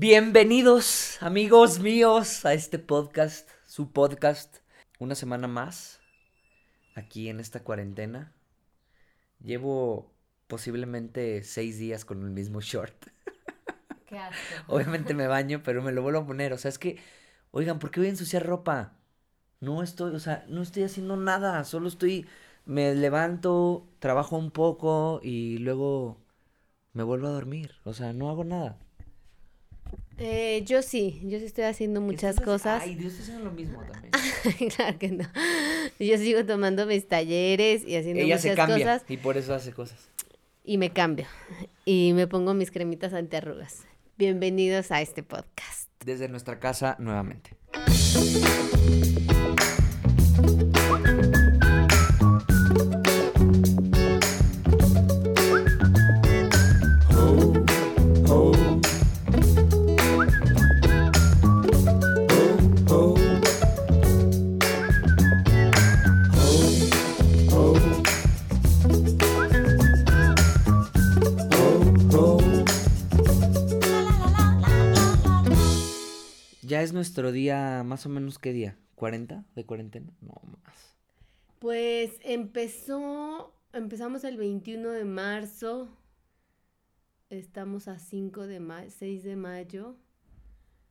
Bienvenidos, amigos míos, a este podcast, su podcast. Una semana más aquí en esta cuarentena. Llevo posiblemente seis días con el mismo short. Qué asco. Obviamente me baño, pero me lo vuelvo a poner. O sea, es que, oigan, ¿por qué voy a ensuciar ropa? No estoy, o sea, no estoy haciendo nada. Solo estoy, me levanto, trabajo un poco y luego me vuelvo a dormir. O sea, no hago nada. Eh, yo sí, yo sí estoy haciendo muchas cosas. Ay, Dios haciendo lo mismo también. claro que no. Yo sigo tomando mis talleres y haciendo Ella muchas se cambia cosas y por eso hace cosas. y me cambio. Y me pongo mis cremitas antiarrugas. Bienvenidos a este podcast. Desde nuestra casa nuevamente. Nuestro día, más o menos, ¿qué día? ¿40 de cuarentena? No más. Pues empezó, empezamos el 21 de marzo. Estamos a 5 de mayo, 6 de mayo.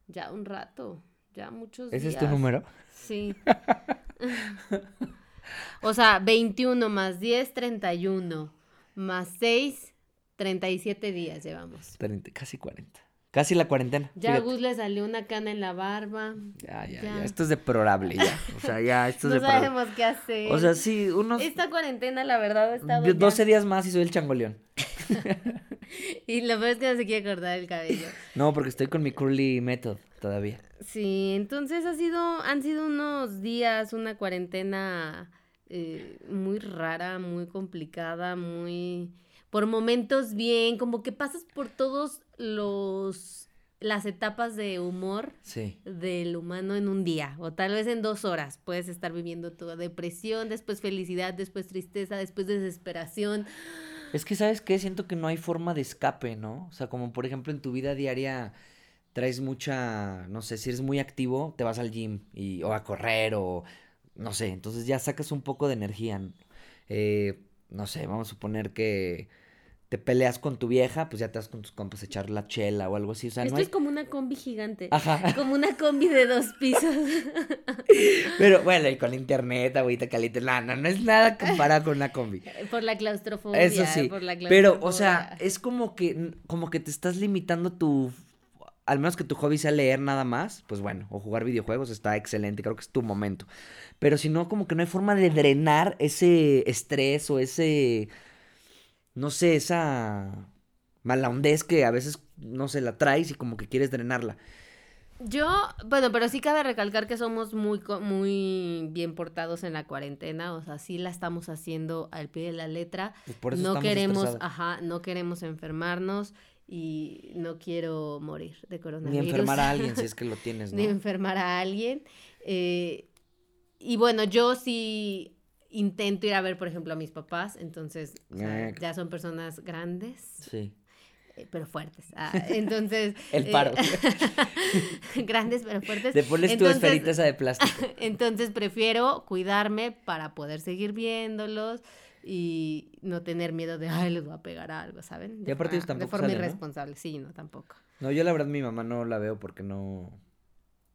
Ya un rato, ya muchos ¿Ese días. es tu número? Sí. o sea, 21 más 10, 31. Más 6, 37 días llevamos. 30, casi 40. Casi la cuarentena. Ya a. Gus le salió una cana en la barba. Ya, ya, ya. ya. Esto es deplorable ya. O sea, ya, esto es No deplorable. sabemos qué hacer. O sea, sí, unos Esta cuarentena, la verdad, ha estado. yo- ya- 12 días más y soy el changoleón. Y lo peor es que no se quiere cortar el cabello. No, porque estoy con mi curly method todavía. Sí, entonces ha sido, han sido unos días, una cuarentena eh, muy rara, muy complicada, muy, por momentos bien, como que pasas por todos los, las etapas de humor Sí. del humano en un día, o tal vez en dos horas. Puedes estar viviendo toda depresión, después felicidad, después tristeza, después desesperación. Es que, ¿sabes qué? Siento que no hay forma de escape, ¿no? O sea, como por ejemplo en tu vida diaria traes mucha, no sé, si eres muy activo, te vas al gym y, o a correr o, no sé, entonces ya sacas un poco de energía. ¿no? Eh, no sé, vamos a suponer que te peleas con tu vieja, pues ya te vas con tus compas a echar la chela o algo así. O sea, Esto no hay... es como una combi gigante. Ajá. Como una combi de dos pisos. Pero bueno, y con internet, agüita caliente, no, no, no es nada comparado con una combi. Por la claustrofobia. Eso sí. por la Pero, o sea, claustrofobia. es como que, como que te estás limitando tu. Al menos que tu hobby sea leer nada más, pues bueno, o jugar videojuegos está excelente, creo que es tu momento. Pero si no, como que no hay forma de drenar ese estrés o ese. No sé, esa mala hondez que a veces, no sé, la traes y como que quieres drenarla. Yo, bueno, pero sí cabe recalcar que somos muy, muy bien portados en la cuarentena, o sea, sí la estamos haciendo al pie de la letra. Pues por eso no queremos, ajá, no queremos enfermarnos y no quiero morir de Ni coronavirus. enfermar a alguien si es que lo tienes, Ni ¿no? enfermar a alguien. eh, y bueno, yo sí intento ir a ver, por ejemplo, a mis papás, entonces o sea, Eh. ya son personas grandes, Sí. eh, pero fuertes. Ah, entonces... El eh, paro. grandes pero fuertes. Te pones tu esferita esa de plástico. Entonces prefiero cuidarme para poder seguir viéndolos y no tener miedo de, ay, les voy a pegar algo, ¿saben? Y aparte ellos forma- De forma irresponsable, sí, no, tampoco. No, yo la verdad mi mamá no la veo porque no,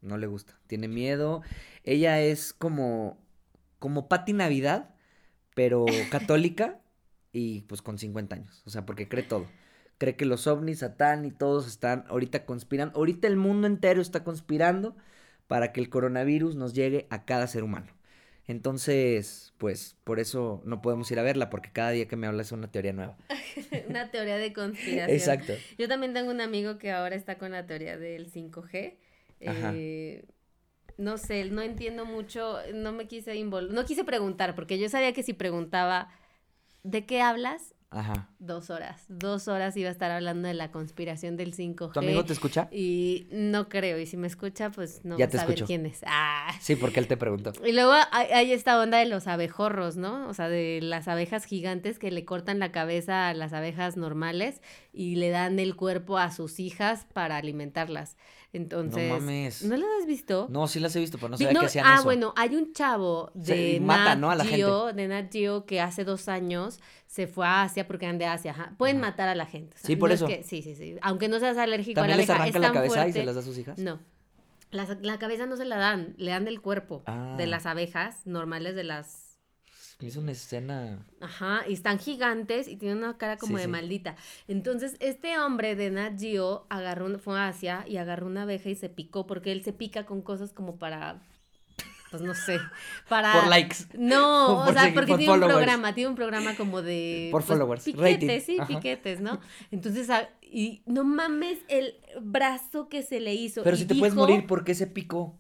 no le gusta. Tiene miedo. Ella es como, como Pati Navidad, pero católica y pues con 50 años. O sea, porque cree todo. Cree que los ovnis, Satán y todos están ahorita conspirando. Ahorita el mundo entero está conspirando para que el coronavirus nos llegue a cada ser humano. Entonces, pues por eso no podemos ir a verla, porque cada día que me habla es una teoría nueva. Una teoría de conspiración. Exacto. Yo también tengo un amigo que ahora está con la teoría del 5G. Ajá. Eh, no sé, no entiendo mucho, no me quise invol no quise preguntar, porque yo sabía que si preguntaba, ¿de qué hablas? Ajá. Dos horas. Dos horas iba a estar hablando de la conspiración del 5G. ¿Tu amigo te escucha? Y no creo, y si me escucha, pues no Ya te saber escuchó. quién es. Ah. Sí, porque él te preguntó. Y luego hay, hay esta onda de los abejorros, ¿no? O sea, de las abejas gigantes que le cortan la cabeza a las abejas normales y le dan el cuerpo a sus hijas para alimentarlas. Entonces, no mames. ¿no las has visto? No, sí las he visto, pero no sabía no, que hacían ah, eso. bueno, hay un chavo Se- de y mata, Nat ¿no? a la Geo, de Nat Geo que hace dos años se fue a Asia porque eran de Asia. ajá. Pueden Ajá. matar a la gente. o sea, Sí, por no es eso. que- sí, sí, sí. Aunque no seas alérgico a la ¿También les abeja, arranca la cabeza y se las da a sus hijas? No. La, la cabeza no se la dan, le dan el cuerpo Ah. de las abejas normales de las Es una escena. Ajá, y están gigantes y tienen una cara como Sí, de sí. maldita. Entonces, este hombre de Nat Geo agarró, un- fue a Asia y agarró una abeja y se picó, porque él se pica con cosas como para, pues no sé, para... Por likes. No, o Por sea, porque por tiene un programa, tiene un programa como de... Por pues, followers, Piquetes, rating. sí, Ajá. piquetes, ¿no? Entonces, y no mames el brazo que se le hizo. Pero y si te puedes morir, ¿por qué se picó?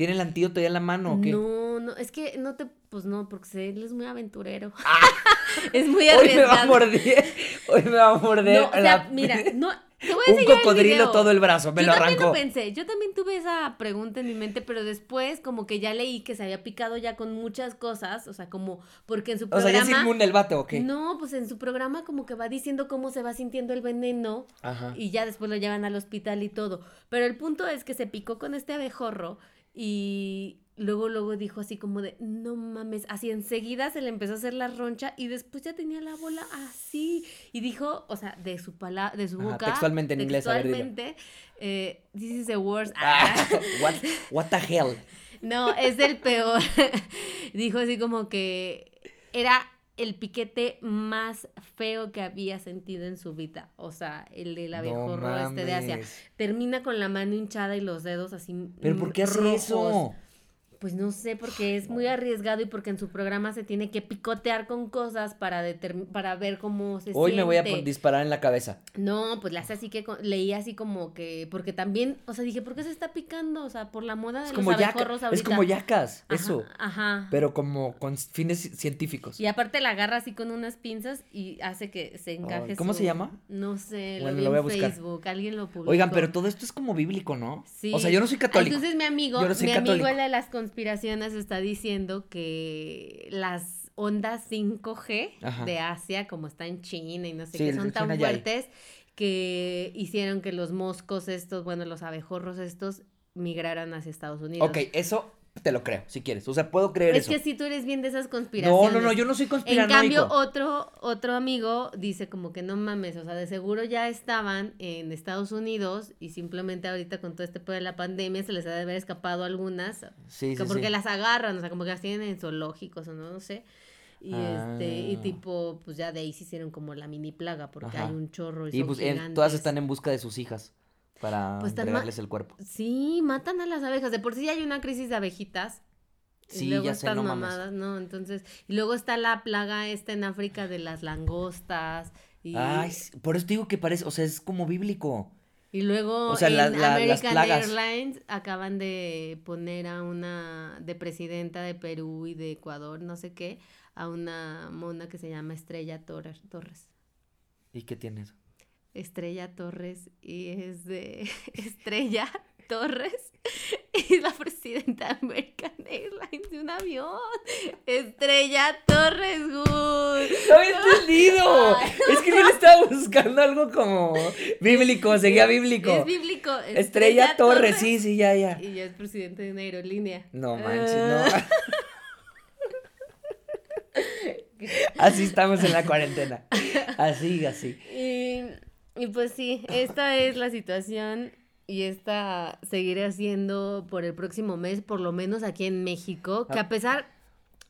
¿Tiene el antídoto ya en la mano o qué? No, no, es que no te, pues no, porque él es muy aventurero. es muy Hoy me va a arriesgado. morder. Hoy me va a morder. No, o sea, la- mira, no, te voy a Un el cocodrilo video. todo el brazo, me yo lo también arrancó. lo pensé, yo también tuve esa pregunta en mi mente, pero después como que ya leí que se había picado ya con muchas cosas, o sea, como porque en su O sea, programa ya es inmune el vato, ¿o qué? No, pues en su programa como que va diciendo cómo se va sintiendo el veneno Ajá. y ya después lo llevan al hospital y todo. Pero el punto es que se picó con este abejorro y luego, luego dijo así como de, no mames, así enseguida se le empezó a hacer la roncha y después ya tenía la bola así. Y dijo, o sea, de su pala de su Ajá, boca. textualmente en inglés, a ver, dilo. Textualmente, eh, this is the worst. Ah, what, what the hell? No, es el peor. Dijo así como que era el piquete más feo que había sentido en su vida. O sea, el del abejorro este de Asia. Termina con la mano hinchada y los dedos así. ¿Pero por qué hace rojos. eso? Pues no sé, porque es muy arriesgado y porque en su programa se tiene que picotear con cosas para para ver cómo se Hoy me voy a disparar en la cabeza. No, pues hace así que leí así como que porque también, o sea, dije, ¿por qué se está picando? O sea, por la moda de Es los como, es como yacas, Ajá, eso. Ajá. Pero como con fines ci- científicos. Y aparte la agarra así con unas pinzas y hace que se encaje. ¿cómo su- se llama? No sé, Bueno, lo vi lo voy a buscar. Facebook, alguien lo publicó. Oigan, pero todo esto es como bíblico, ¿no? Sí. O sea, yo no soy católico. Entonces mi amigo, Yo no soy mi amigo el de las conspiraciones está diciendo que las ondas 5G Ajá. de Asia, como está en China y no sé Sí, qué, son tan fuertes que hicieron que los moscos estos, bueno, los abejorros estos migraran hacia Estados Unidos. Ok, eso te lo creo, si quieres. O sea, puedo creer Es eso. que si tú eres bien de esas no, conspiraciones. no, no, yo no soy En conspiranoico. cambio, otro, otro amigo dice como que no mames, o sea, de seguro ya estaban en Estados Unidos y simplemente ahorita con todo este pedo de la pandemia se les ha de haber escapado algunas, sí, sí, que porque sí. las agarran, o sea, como que las tienen en zoológicos o no, no sé. Y este, y Ah. tipo, pues ya de ahí se hicieron como la mini plaga, porque Ajá. hay un chorro y, Y son pues todas están en busca de sus hijas para Pues están entregarles el cuerpo. Sí, matan a las abejas. De por sí hay una crisis de abejitas. Sí, y luego ya sé, mames. mamadas, ¿no? Entonces, y luego está la plaga esta en África de las langostas. Y, Ay, por eso te digo que parece, o sea, es como bíblico. y luego o sea, en la- American. Airlines acaban de poner a una de presidenta de Perú y de Ecuador, no sé qué, a una mona que se llama Estrella Torres. ¿Y qué tienes? Estrella Torres y es de Estrella Torres y la presidenta de American Airlines de un avión. Estrella Torres, güey. ¡No había entendido! Es que yo le estaba buscando algo como bíblico, seguía bíblico. Es bíblico. Estrella, Torres, sí, sí, ya, ya. Y ya es presidente de una aerolínea. No manches, Ah. no. Así estamos en la cuarentena. Así, así. Y, y pues sí, esta es la situación y esta seguiré haciendo por el próximo mes, por lo menos aquí en México, que Ah. a pesar,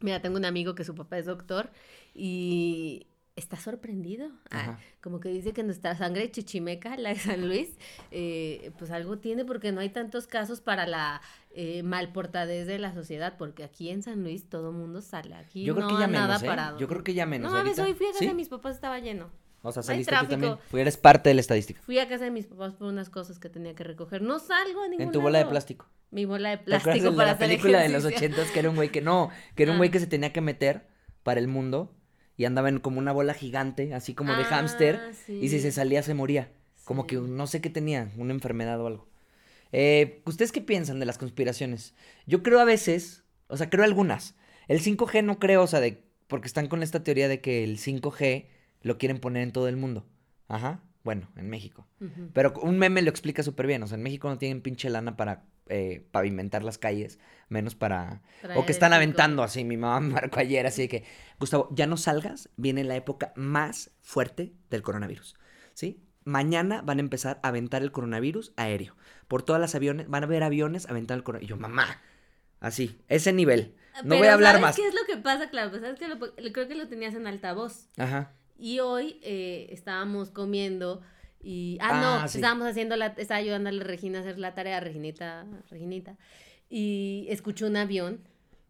mira, tengo un amigo que su papá es doctor y está sorprendido. Ah, como que dice que nuestra sangre chichimeca, la de San Luis, eh, pues algo tiene porque no hay tantos casos para la eh, malportadez de la sociedad, porque aquí en San Luis todo mundo sale, aquí Yo creo no que ya nada ¿eh? parado. Yo creo que ya menos. No mames, ahorita. hoy fui a casa ¿Sí? de mis papás, estaba lleno. O sea, saliste tú también. Pues eres parte de la estadística. Fui a casa de mis papás por unas cosas que tenía que recoger. No salgo a ningún En tu bola de lado. plástico. Mi bola de ¿Te acuerdas plástico de para la hacer película de los ochentas que era un güey que no, que era un Ah. güey que se tenía que meter para el mundo y andaba en como una bola gigante, así como de Ah, hámster, y si se salía se moría. Como que no sé qué tenía, una enfermedad o algo. Eh, ¿Ustedes qué piensan de las conspiraciones? Yo creo a veces, o sea, creo algunas. El 5G no creo, o sea, de, porque están con esta teoría de que el 5G lo quieren poner en todo el mundo. Ajá. Bueno, en México. Pero un meme lo explica súper bien. O sea, en México no tienen pinche lana para eh, pavimentar las calles, menos para... O que están aventando así. Mi mamá me marcó ayer, así de que, Gustavo, ya no salgas, viene la época más fuerte del coronavirus. ¿Sí? Mañana van a empezar a aventar el coronavirus aéreo. Por todas las aviones, van a haber aviones aventando el coronavirus. Y yo, mamá, así, ese nivel. No voy a hablar ¿sabes más. qué es lo que pasa, claro? Pues sabes que lo- creo que lo tenías en altavoz. Ajá. Y hoy eh, estábamos comiendo y... Ah, Ah, no, sí. estábamos haciendo la... Estaba ayudándole a Regina a hacer la tarea, Reginita, Reginita. Y escuchó un avión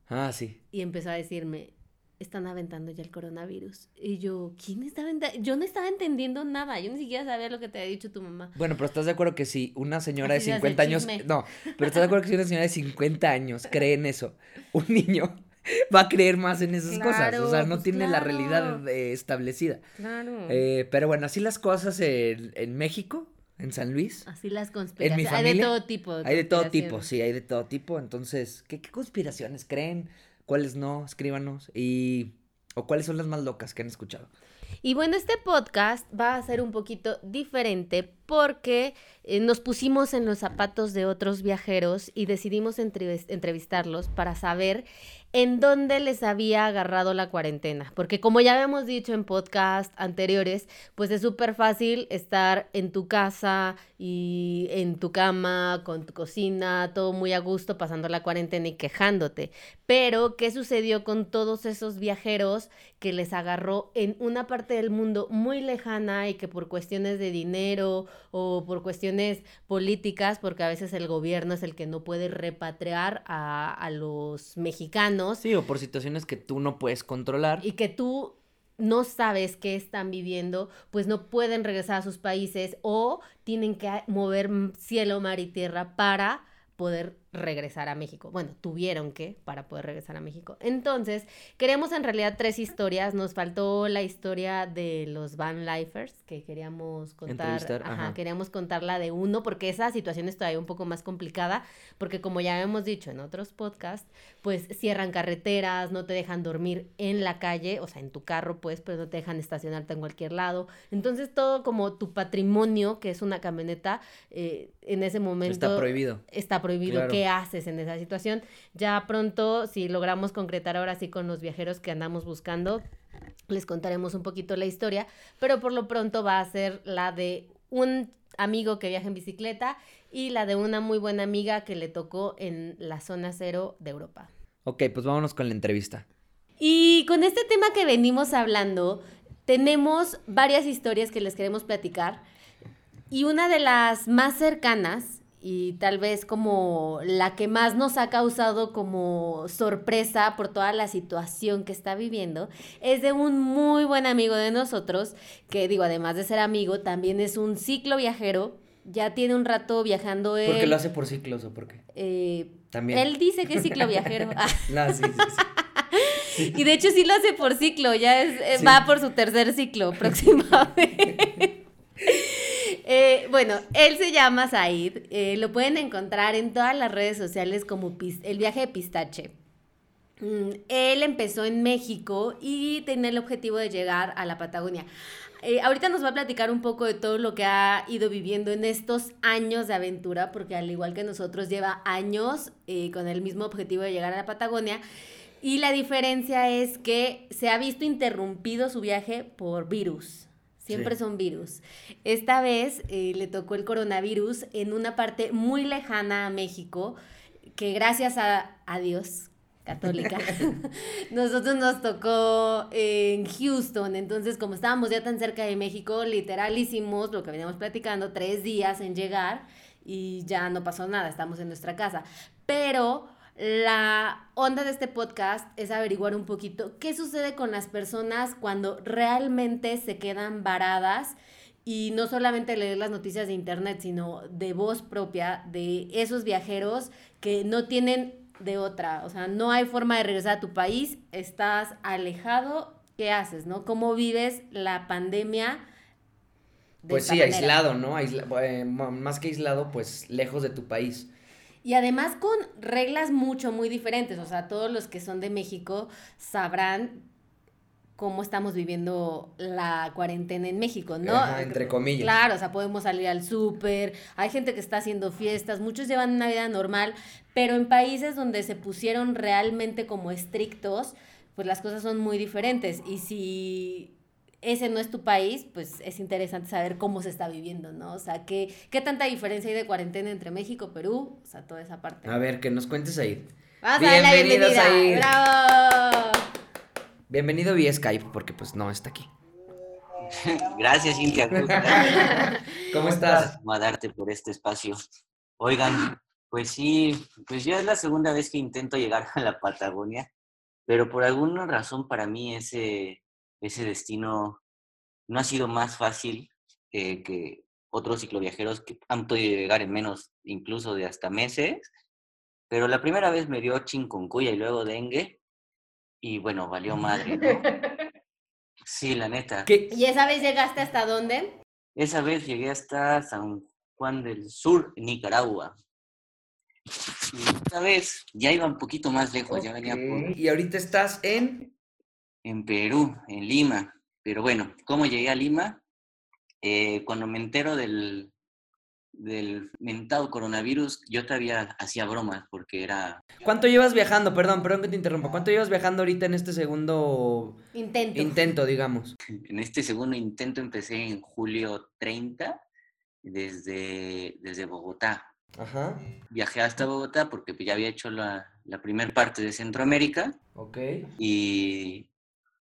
Ah, sí. y empezó a decirme, están aventando ya el coronavirus. Y yo, ¿quién está aventando? Yo no estaba entendiendo nada. Yo ni siquiera sabía lo que te había dicho tu mamá. Bueno, pero ¿estás de acuerdo que si una señora Así de se hace 50 el años... No, pero ¿estás de acuerdo que si una señora de 50 años cree en eso? Un niño va a creer más en esas cosas. O sea, no pues tiene la realidad eh, establecida. Claro. Eh, pero bueno, así las cosas en, en México, en San Luis. Así las conspiraciones. Hay de familia, todo tipo. Hay de todo tipo, sí, hay de todo tipo. Entonces, ¿qué, qué conspiraciones creen? ¿Cuáles no? Escríbanos. Y... ¿O cuáles son las más locas que han escuchado? Y bueno, este podcast va a ser un poquito diferente porque eh, nos pusimos en los zapatos de otros viajeros y decidimos entrevis- entrevistarlos para saber en dónde les había agarrado la cuarentena. Porque como ya habíamos dicho en podcast anteriores, pues es súper fácil estar en tu casa y en tu cama, con tu cocina, todo muy a gusto, pasando la cuarentena y quejándote. Pero, ¿qué sucedió con todos esos viajeros que les agarró en una parte del mundo muy lejana y que por cuestiones de dinero o por cuestiones políticas, porque a veces el gobierno es el que no puede repatriar a, a los mexicanos Sí, o por situaciones que tú no puedes controlar. y que tú no sabes qué están viviendo, pues no pueden regresar a sus países o tienen que mover cielo, mar y tierra para poder regresar a México. Bueno, tuvieron que para poder regresar a México. Entonces, queremos en realidad tres historias. Nos faltó la historia de los van lifers que queríamos contar. Ajá, ajá. queríamos contar la de uno porque esa situación es todavía un poco más complicada porque como ya hemos dicho en otros podcasts, pues cierran carreteras, no te dejan dormir en la calle, o sea, en tu carro, pues, pero no te dejan estacionarte en cualquier lado. Entonces, todo como tu patrimonio, que es una camioneta, eh, en ese momento Está prohibido. está prohibido. Claro. ¿Qué haces en esa situación? Ya pronto, si logramos concretar ahora sí con los viajeros que andamos buscando, les contaremos un poquito la historia, pero por lo pronto va a ser la de un amigo que viaja en bicicleta y la de una muy buena amiga que le tocó en la zona cero de Europa. Ok, pues vámonos con la entrevista. Y con este tema que venimos hablando, tenemos varias historias que les queremos platicar. Y una de las más cercanas, y tal vez como la que más nos ha causado como sorpresa por toda la situación que está viviendo, es de un muy buen amigo de nosotros, que digo, además de ser amigo, también es un ciclo viajero. Ya tiene un rato viajando él. ¿Por qué lo hace por ciclos o por qué? eh, También. Él dice que es ciclo viajero. Ah. No, sí, sí, sí. Y de hecho sí lo hace por ciclo, ya es, eh, Sí. va por su tercer ciclo próximamente. Eh, bueno, él se llama Said, eh, lo pueden encontrar en todas las redes sociales como el viaje de pistache. Mm, él empezó en México y tenía el objetivo de llegar a la Patagonia. Eh, ahorita nos va a platicar un poco de todo lo que ha ido viviendo en estos años de aventura, porque al igual que nosotros lleva años eh, con el mismo objetivo de llegar a la Patagonia. Y la diferencia es que se ha visto interrumpido su viaje por virus. Siempre Sí. son virus. Esta vez eh, le tocó el coronavirus en una parte muy lejana a México, que gracias a, a Dios, católica, nosotros nos tocó en Houston. Entonces, como estábamos ya tan cerca de México, literal hicimos lo que veníamos platicando, tres días en llegar y ya no pasó nada, estamos en nuestra casa. Pero la onda de este podcast es averiguar un poquito qué sucede con las personas cuando realmente se quedan varadas y no solamente leer las noticias de internet, sino de voz propia de esos viajeros que no tienen de otra, o sea, no hay forma de regresar a tu país, estás alejado, ¿qué haces, no? ¿Cómo vives la pandemia? de Pues sí, manera? aislado, ¿no? Aisla- eh, más que aislado, pues lejos de tu país. Y además con reglas mucho, muy diferentes. O sea, todos los que son de México sabrán cómo estamos viviendo la cuarentena en México, ¿no? Ajá, entre comillas. Claro, o sea, podemos salir al súper, hay gente que está haciendo fiestas, muchos llevan una vida normal, pero en países donde se pusieron realmente como estrictos, pues las cosas son muy diferentes. Y si ese no es tu país, pues es interesante saber cómo se está viviendo, ¿no? O sea, qué, qué tanta diferencia hay de cuarentena entre México, Perú, o sea, toda esa parte. A ver, que nos cuentes ahí. Vamos a la Bienvenidos bienvenida. ahí. ¡Bravo! Bienvenido vía Skype, porque pues no está aquí. Gracias, Cintia. ¿Cómo estás? a darte por este espacio. Oigan, pues sí, pues ya es la segunda vez que intento llegar a la Patagonia, pero por alguna razón para mí ese, ese destino no ha sido más fácil eh, que otros cicloviajeros que han podido llegar en menos incluso de hasta meses. Pero la primera vez me dio chikungunya y luego dengue y bueno, valió madre, ¿no? Sí, la neta. ¿Qué? ¿Y esa vez llegaste hasta dónde? Esa vez llegué hasta San Juan del Sur, Nicaragua. Y esta vez ya iba un poquito más lejos, ya venía por. Y ahorita estás en... en Perú, en Lima. Pero bueno, ¿cómo llegué a Lima? Eh, cuando me entero del, del mentado coronavirus, yo todavía hacía bromas porque era ¿Cuánto llevas viajando? Perdón, perdón que te interrumpa. ¿Cuánto llevas viajando ahorita en este segundo Intento. intento, digamos? En este segundo intento empecé en julio 30 desde, desde Bogotá. Ajá. Viajé hasta Bogotá porque ya había hecho la, la primera parte de Centroamérica Ok. y,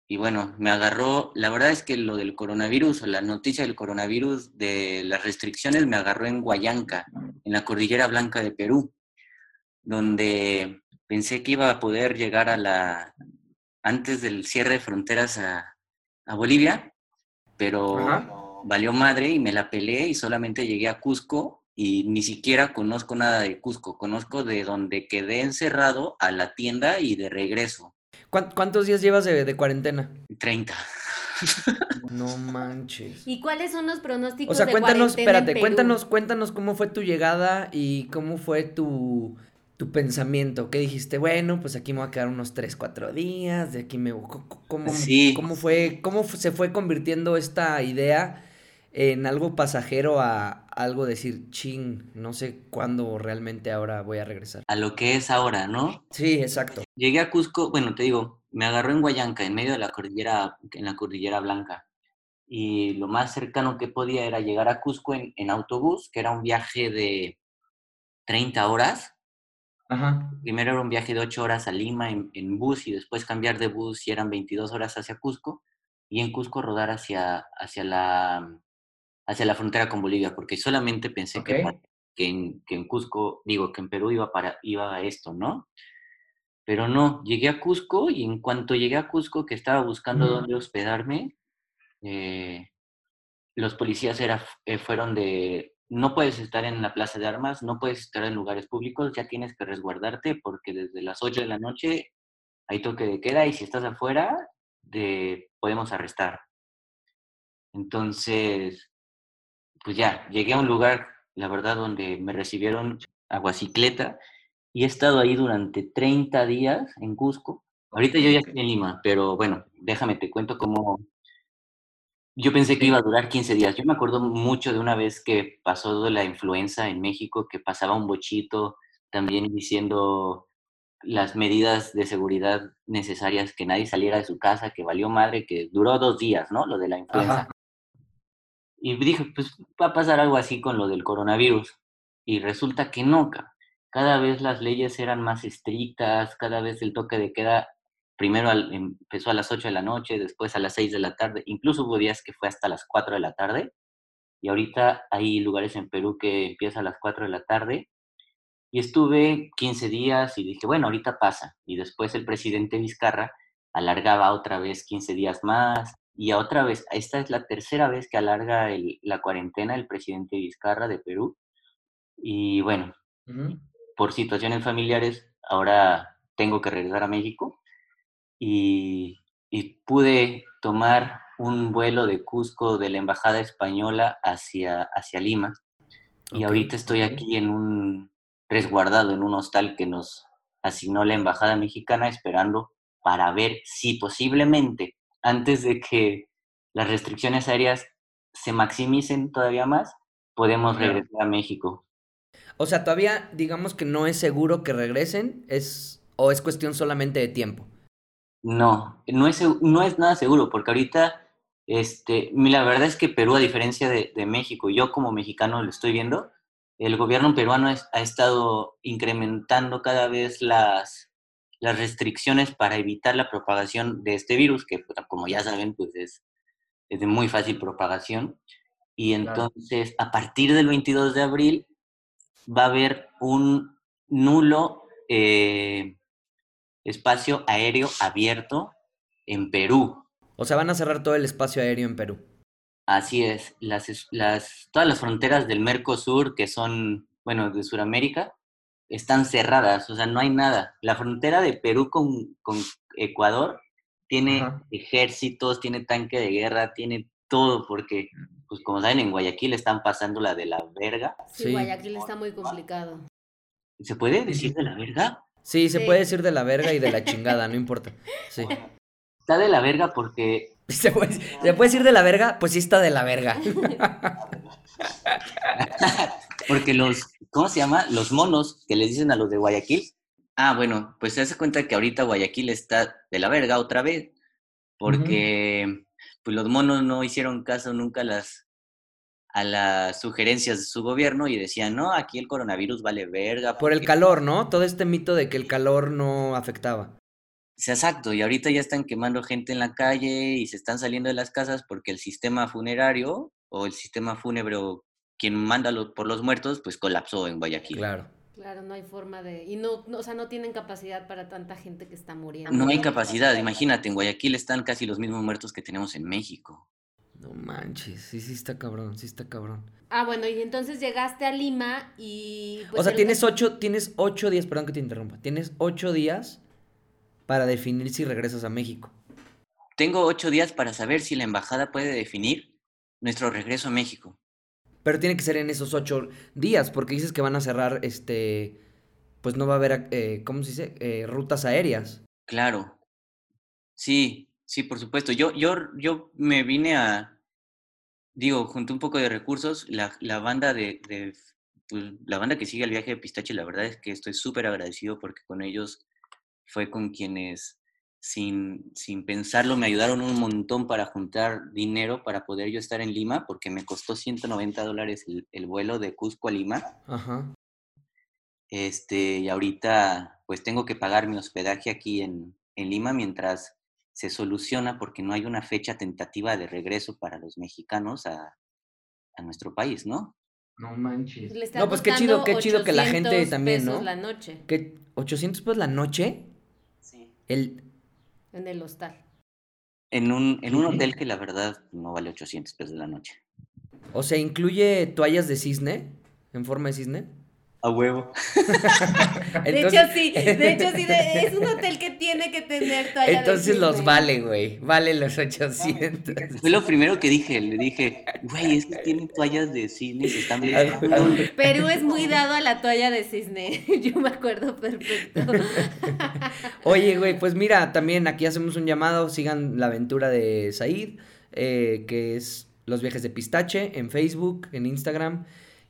y bueno, me agarró, la verdad es que lo del coronavirus o la noticia del coronavirus de las restricciones me agarró en Huallanca, en la Cordillera Blanca de Perú, donde pensé que iba a poder llegar a la, antes del cierre de fronteras a, a Bolivia, pero Ajá. valió madre y me la peleé y solamente llegué a Cusco y ni siquiera conozco nada de Cusco, conozco de donde quedé encerrado a la tienda y de regreso, ¿Cuán- ¿Cuántos días llevas de, de cuarentena? 30. No manches. ¿Y cuáles son los pronósticos O sea, de cuéntanos, cuarentena en espérate, Perú? cuéntanos, cuéntanos cómo fue tu llegada y cómo fue tu, tu pensamiento. ¿Qué dijiste? Bueno, pues aquí me voy a quedar unos 3, 4 días, de aquí me... ¿Cómo, Sí. cómo fue, cómo se fue convirtiendo esta idea en algo pasajero a algo decir, ching, no sé cuándo realmente ahora voy a regresar? A lo que es ahora, ¿no? Sí, exacto. Llegué a Cusco, bueno, te digo, me agarró en Huallanca, en medio de la cordillera, en la cordillera blanca. Y lo más cercano que podía era llegar a Cusco en, en autobús, que era un viaje de 30 horas. Ajá. Primero era un viaje de 8 horas a Lima en, en bus y después cambiar de bus y eran 22 horas hacia Cusco. Y en Cusco rodar hacia, hacia, la, hacia la frontera con Bolivia, porque solamente pensé que, Ok. pa- que, en, que en Cusco, digo, que en Perú iba, para, iba a esto, ¿no? Pero no, llegué a Cusco y en cuanto llegué a Cusco, que estaba buscando Ujú. dónde hospedarme, eh, los policías era, eh, fueron de, no puedes estar en la plaza de armas, no puedes estar en lugares públicos, ya tienes que resguardarte porque desde las 8 de la noche hay toque de queda y si estás afuera, te podemos arrestar. Entonces, pues ya, llegué a un lugar, la verdad, donde me recibieron a Guacicleta y he estado ahí durante 30 días en Cusco. Ahorita yo ya estoy en Lima, pero bueno, déjame te cuento cómo... Yo pensé que iba a durar 15 días. Yo me acuerdo mucho de una vez que pasó de la influenza en México, que pasaba un bochito también diciendo las medidas de seguridad necesarias, que nadie saliera de su casa, que valió madre, que duró dos días, ¿no? Lo de la influenza. Ajá. Y dije, pues va a pasar algo así con lo del coronavirus. Y resulta que no, ca- cada vez las leyes eran más estrictas, cada vez el toque de queda, primero al- empezó a las 8 de la noche, después a las 6 de la tarde, incluso hubo días que fue hasta las 4 de la tarde. Y ahorita hay lugares en Perú que empieza a las 4 de la tarde. Y estuve 15 días y dije, bueno, ahorita pasa. Y después el presidente Vizcarra alargaba otra vez 15 días más. Y a otra vez, esta es la tercera vez que alarga el- la cuarentena el presidente Vizcarra de Perú. Y bueno, por situaciones familiares, ahora tengo que regresar a México. Y, y pude tomar un vuelo de Cusco de la Embajada Española hacia, hacia Lima. Y ahorita estoy aquí en un resguardado en un hostal que nos asignó la Embajada Mexicana esperando para ver si posiblemente antes de que las restricciones aéreas se maximicen todavía más, podemos regresar a México. O sea, todavía digamos que no es seguro que regresen, es o es cuestión solamente de tiempo. No, no es, no es nada seguro, porque ahorita, este, la verdad es que Perú, a diferencia de, de México, yo como mexicano lo estoy viendo, el gobierno peruano ha estado incrementando cada vez las, las restricciones para evitar la propagación de este virus, que pues, como ya saben, pues es, es de muy fácil propagación. Y entonces, a partir del 22 de abril, va a haber un nulo eh, espacio aéreo abierto en Perú. O sea, van a cerrar todo el espacio aéreo en Perú. Así es. Las, las, todas las fronteras del Mercosur, que son, bueno, de Sudamérica, están cerradas, o sea, no hay nada. La frontera de Perú con, con Ecuador tiene ejércitos, tiene tanque de guerra, tiene todo, porque, pues como saben, en Guayaquil están pasando la de la verga. Sí, Guayaquil está muy complicado. ¿Se puede decir de la verga? Sí, se puede decir de la verga y de la chingada, no importa. Sí. Está de la verga porque... ¿Se puede, ¿Se puede decir de la verga? Pues sí está de la verga. porque los, ¿cómo se llama? Los monos que les dicen a los de Guayaquil. Ah, bueno, pues se hace cuenta que ahorita Guayaquil está de la verga otra vez. Porque pues los monos no hicieron caso nunca a las, a las sugerencias de su gobierno y decían, no, aquí el coronavirus vale verga. Por el calor, ¿no? Todo este mito de que el calor no afectaba. Sí, exacto, y ahorita ya están quemando gente en la calle y se están saliendo de las casas porque el sistema funerario o el sistema fúnebre o quien manda por los muertos, pues colapsó en Guayaquil. Claro. Claro, no hay forma de... Y no, no, o sea, no tienen capacidad para tanta gente que está muriendo. No hay capacidad, imagínate, en Guayaquil están casi los mismos muertos que tenemos en México. No manches, sí, sí está cabrón, sí está cabrón. Ah, bueno, y entonces llegaste a Lima y... Pues, o sea, tienes ocho, tienes ocho días, perdón que te interrumpa, tienes ocho días para definir si regresas a México. Tengo ocho días para saber si la embajada puede definir nuestro regreso a México. Pero tiene que ser en esos ocho días, porque dices que van a cerrar, este, pues no va a haber, eh, ¿cómo se dice? Eh, rutas aéreas. Claro. Sí, sí, por supuesto. Yo, yo, yo me vine a, digo, junto un poco de recursos, la, la banda de, de pues, la banda que sigue el viaje de Pistache, la verdad es que estoy súper agradecido porque con ellos fue con quienes sin, sin pensarlo, me ayudaron un montón para juntar dinero para poder yo estar en Lima, porque me costó 190 dólares el, vuelo de Cusco a Lima. Ajá. Este, y ahorita pues tengo que pagar mi hospedaje aquí en, en Lima mientras se soluciona porque no hay una fecha tentativa de regreso para los mexicanos a, a nuestro país, ¿no? No manches. no, pues qué chido, qué chido que la gente también, ¿no? la noche. ¿Qué? ¿800 pesos la noche? Sí. El, en el hostal. En un, en un hotel que la verdad no vale 800 pesos la noche. O sea, ¿incluye toallas de cisne? ¿En forma de cisne? A huevo. de hecho, sí, de hecho, sí, es un hotel que tiene que tener toallas Entonces los vale, güey, vale los 800. Fue lo primero que dije, le dije, güey, es que tienen toallas de cisne, se están bien. Perú es muy dado a la toalla de cisne, yo me acuerdo perfecto. Oye, güey, pues mira, también aquí hacemos un llamado, sigan la aventura de Said, eh, que es Los Viajes de Pistache, en Facebook, en Instagram.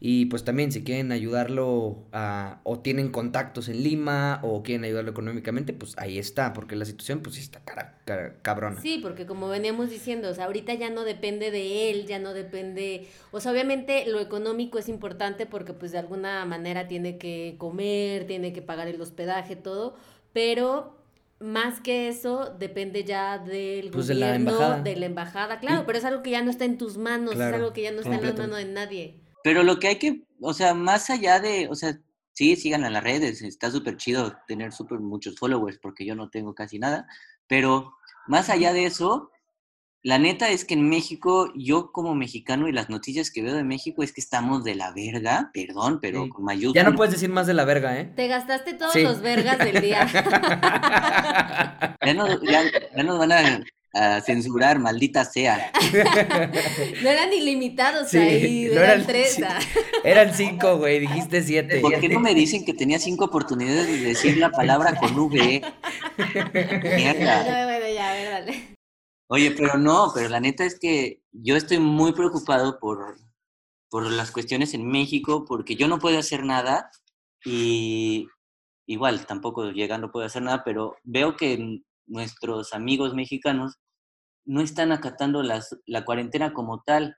Y pues también si quieren ayudarlo a, o tienen contactos en Lima o quieren ayudarlo económicamente, pues ahí está, porque la situación pues está cara, cabrona. Sí, porque como veníamos diciendo, o sea, ahorita ya no depende de él, ya no depende, o sea, obviamente lo económico es importante porque pues de alguna manera tiene que comer, tiene que pagar el hospedaje, todo, pero más que eso, depende ya del pues gobierno, de la embajada, de la embajada claro, pero es algo que ya no está en tus manos, es algo que ya no está en las manos de nadie. Pero lo que hay que, o sea, más allá de, o sea, sí, sigan a las redes, está súper chido tener súper muchos followers porque yo no tengo casi nada, pero más allá de eso, la neta es que en México, yo como mexicano y las noticias que veo de México es que estamos de la verga, perdón, pero con mayúsculas. Ya no puedes decir más de la verga, ¿eh? Te gastaste todos los vergas del día. ya, no, ya, ya nos van a a censurar, maldita sea. no eran ilimitados ahí, no eran, tres. Eran cinco, güey, dijiste siete. ¿Por qué no me dicen que tenía cinco oportunidades de decir la palabra con V? Mierda. No, bueno, ya, a ver, dale. Oye, pero no, pero la neta es que yo estoy muy preocupado por, por las cuestiones en México, porque yo no puedo hacer nada y igual tampoco llegando puedo hacer nada, pero veo que nuestros amigos mexicanos no están acatando las, la cuarentena como tal.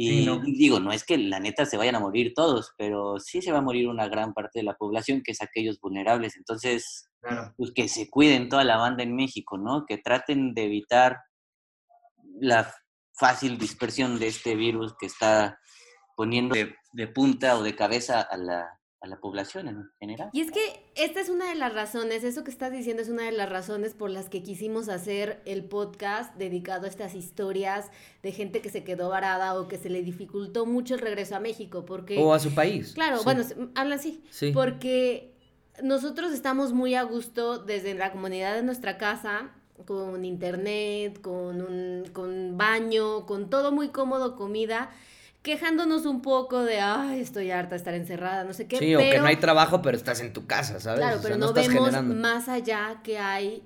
Y digo, no es que la neta se vayan a morir todos, pero sí se va a morir una gran parte de la población, que es aquellos vulnerables. Entonces, pues que se cuiden toda la banda en México, ¿no? Que traten de evitar la fácil dispersión de este virus que está poniendo de punta o de cabeza a la, a la población en general. Y es que esta es una de las razones, eso que estás diciendo es una de las razones por las que quisimos hacer el podcast dedicado a estas historias de gente que se quedó varada o que se le dificultó mucho el regreso a México, porque... O a su país. Claro, bueno, hablan así. Sí. Porque nosotros estamos muy a gusto desde la comunidad de nuestra casa, con internet, con un con baño, con todo muy cómodo, comida quejándonos un poco de, ay, estoy harta de estar encerrada, no sé qué. Sí, o que no hay trabajo, pero estás en tu casa, ¿sabes? Claro, pero no, vemos más allá que hay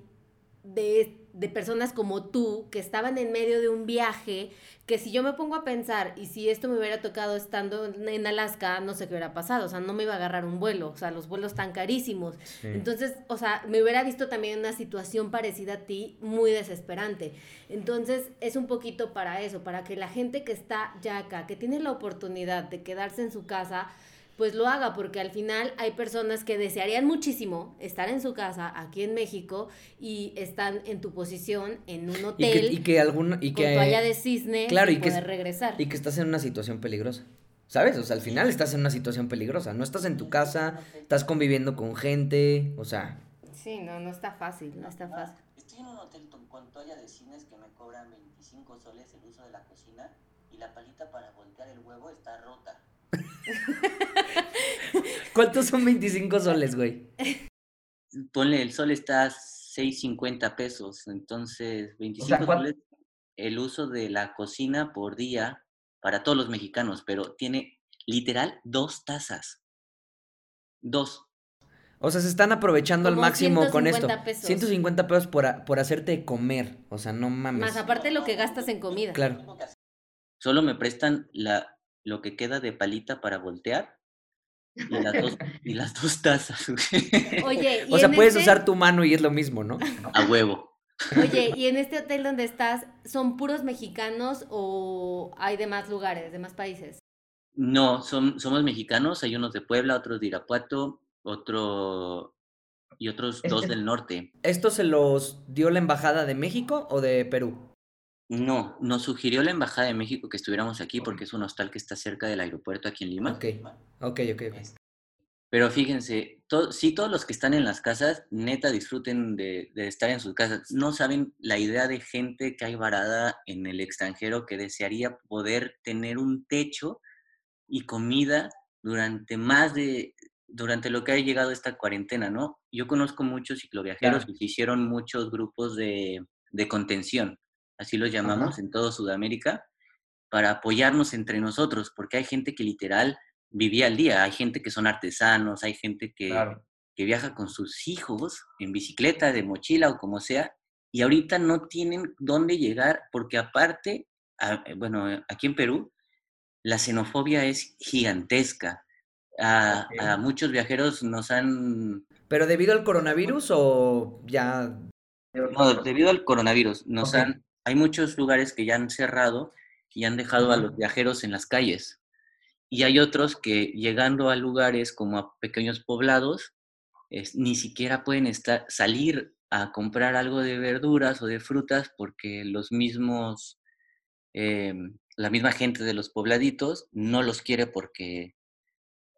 de, de personas como tú que estaban en medio de un viaje que si yo me pongo a pensar y si esto me hubiera tocado estando en Alaska, no sé qué hubiera pasado, o sea, no me iba a agarrar un vuelo, o sea, los vuelos están carísimos. Entonces, o sea, me hubiera visto también una situación parecida a ti, muy desesperante. Entonces, es un poquito para eso, para que la gente que está ya acá, que tiene la oportunidad de quedarse en su casa, pues lo haga, porque al final hay personas que desearían muchísimo estar en su casa aquí en México y están en tu posición en un hotel y que, alguna y con toalla de cisne claro, y, poder regresar. Y que estás en una situación peligrosa. ¿Sabes? O sea, al final estás en una situación peligrosa. No estás en tu casa, estás conviviendo con gente, o sea. Sí, no, no está fácil, no está fácil. Estoy en un hotel con toalla de cines que me cobran 25 soles el uso de la cocina y la palita para voltear el huevo está rota. ¿Cuántos son 25 soles, güey? Ponle, el sol está a 6.50 pesos, entonces 25 soles el uso de la cocina por día para todos los mexicanos, pero tiene literal dos tazas. Dos. O sea, se están aprovechando al máximo con esto. Pesos. 150 pesos por, por hacerte comer. O sea, no mames. Más aparte lo que gastas en comida. Claro. Solo me prestan la, lo que queda de palita para voltear y las dos, y las dos tazas. Oye, o sea, puedes este usar tu mano y es lo mismo, ¿no? A huevo. Oye, ¿y en este hotel donde estás, son puros mexicanos o hay de más lugares, de más países? No, son, somos mexicanos, hay unos de Puebla, otros de Irapuato, otro y otros dos del norte. ¿Esto se los dio la embajada de México o de Perú? No, nos sugirió la Embajada de México que estuviéramos aquí porque es un hostal que está cerca del aeropuerto aquí en Lima. Ok, ok, ok. Pero fíjense, sí todos los que están en las casas, neta, disfruten de, estar en sus casas. No saben la idea de gente que hay varada en el extranjero que desearía poder tener un techo y comida durante más de, durante lo que ha llegado esta cuarentena, ¿no? Yo conozco muchos cicloviajeros que hicieron muchos grupos de, de contención así los llamamos en toda Sudamérica, para apoyarnos entre nosotros, porque hay gente que literal vivía al día, hay gente que son artesanos, hay gente que, que viaja con sus hijos en bicicleta, de mochila o como sea, y ahorita no tienen dónde llegar, porque aparte, eh, bueno, aquí en Perú, la xenofobia es gigantesca. A, muchos viajeros nos han... ¿Pero debido al coronavirus o ya...? No, debido al coronavirus. Nos han hay muchos lugares que ya han cerrado y han dejado a los viajeros en las calles. Y hay otros que llegando a lugares como a pequeños poblados, ni siquiera pueden estar, salir a comprar algo de verduras o de frutas porque los mismos, em, la misma gente de los pobladitos no los quiere porque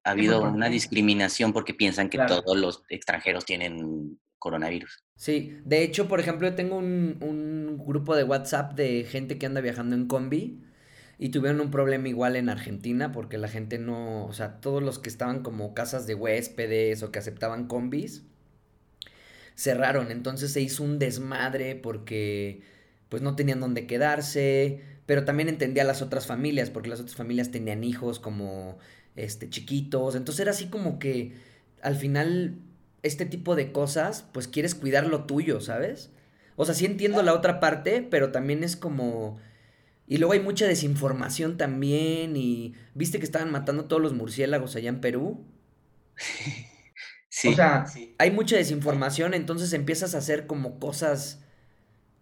ha habido una discriminación porque piensan que todos los extranjeros tienen coronavirus. Sí, de hecho, por ejemplo, tengo un, un grupo de WhatsApp de gente que anda viajando en combi y tuvieron un problema igual en Argentina porque la gente no, o sea, todos los que estaban como casas de huéspedes o que aceptaban combis cerraron, entonces se hizo un desmadre porque pues no tenían dónde quedarse, pero también entendía a las otras familias porque las otras familias tenían hijos como este chiquitos, entonces era así como que al final este tipo de cosas, pues quieres cuidar lo tuyo, ¿sabes? O sea, sí entiendo la otra parte, pero también es como... Y luego hay mucha desinformación también y viste que estaban matando todos los murciélagos allá en Perú. Sí, O sea, sí. hay mucha desinformación, entonces empiezas a hacer como cosas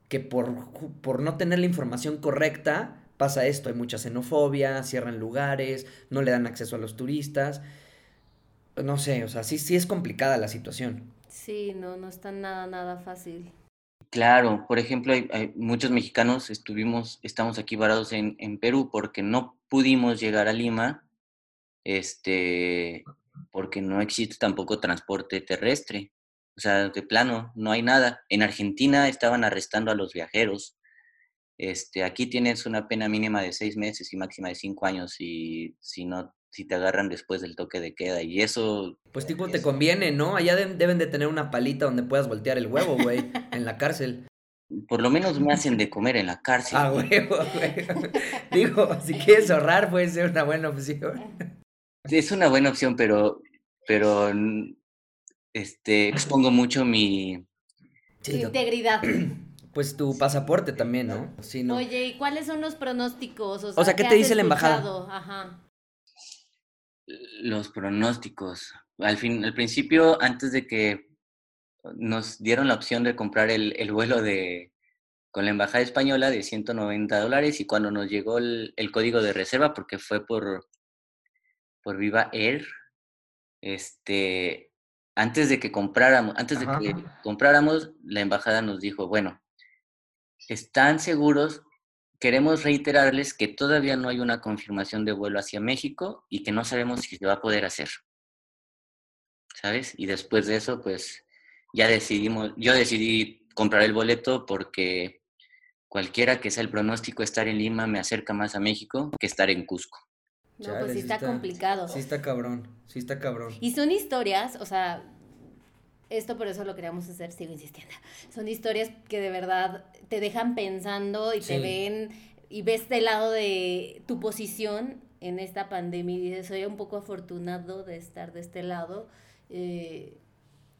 que por, por no tener la información correcta pasa esto, hay mucha xenofobia, cierran lugares, no le dan acceso a los turistas. No sé, o sea, sí, sí es complicada la situación. Sí, no, no está nada, nada fácil. Claro, por ejemplo, hay, hay muchos mexicanos estuvimos, estamos aquí varados en, en Perú porque no pudimos llegar a Lima, este, porque no existe tampoco transporte terrestre. O sea, de plano, no hay nada. En Argentina estaban arrestando a los viajeros. Este, aquí tienes una pena mínima de seis meses y máxima de cinco años si, si no, si te agarran después del toque de queda. Y eso, Pues tipo, te conviene, ¿no? Allá de- deben de tener una palita donde puedas voltear el huevo, güey, en la cárcel. por lo menos me hacen de comer en la cárcel. Ah, huevo, güey. Digo, si quieres ahorrar puede ser una buena opción. Es una buena opción, pero, pero este, expongo mucho mi... Tu integridad. Pues tu pasaporte también, ¿no? Sí, no. Oye, ¿y cuáles son los pronósticos? O sea, ¿qué te has dice la embajada? Ajá. Los pronósticos. Al fin, al principio, antes de que nos dieron la opción de comprar el, el vuelo de con la embajada española de 190 dólares y cuando nos llegó el, el código de reserva, porque fue por, por Viva Air, este, antes de que compráramos, antes de Ajá. que compráramos, la embajada nos dijo, bueno, ¿están seguros? Queremos reiterarles que todavía no hay una confirmación de vuelo hacia México y que no sabemos si se va a poder hacer. ¿Sabes? Y después de eso, pues ya decidimos, yo decidí comprar el boleto porque cualquiera que sea el pronóstico, estar en Lima me acerca más a México que estar en Cusco. No, Chale, pues sí está, complicado. Sí está cabrón, sí está cabrón. Y son historias, o sea, esto por eso lo queríamos hacer, sigo insistiendo. Son historias que de verdad te dejan pensando y te ven y ves del lado de tu posición en esta pandemia y dices, soy un poco afortunado de estar de este lado. eh,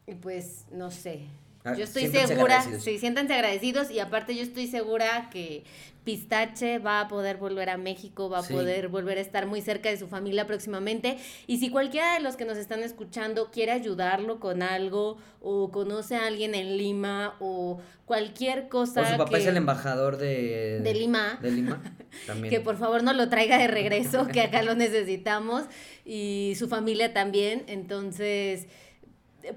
y pues, no sé. Ah, Yo estoy segura, agradecidos. sí, siéntanse agradecidos y aparte yo estoy segura que Pistache va a poder volver a México, va a Sí. poder volver a estar muy cerca de su familia próximamente. Y si cualquiera de los que nos están escuchando quiere ayudarlo con algo o conoce a alguien en Lima o cualquier cosa O su papá que, es el embajador de... de Lima, De Lima, también. que por favor no lo traiga de regreso, que acá lo necesitamos y su familia también. Entonces,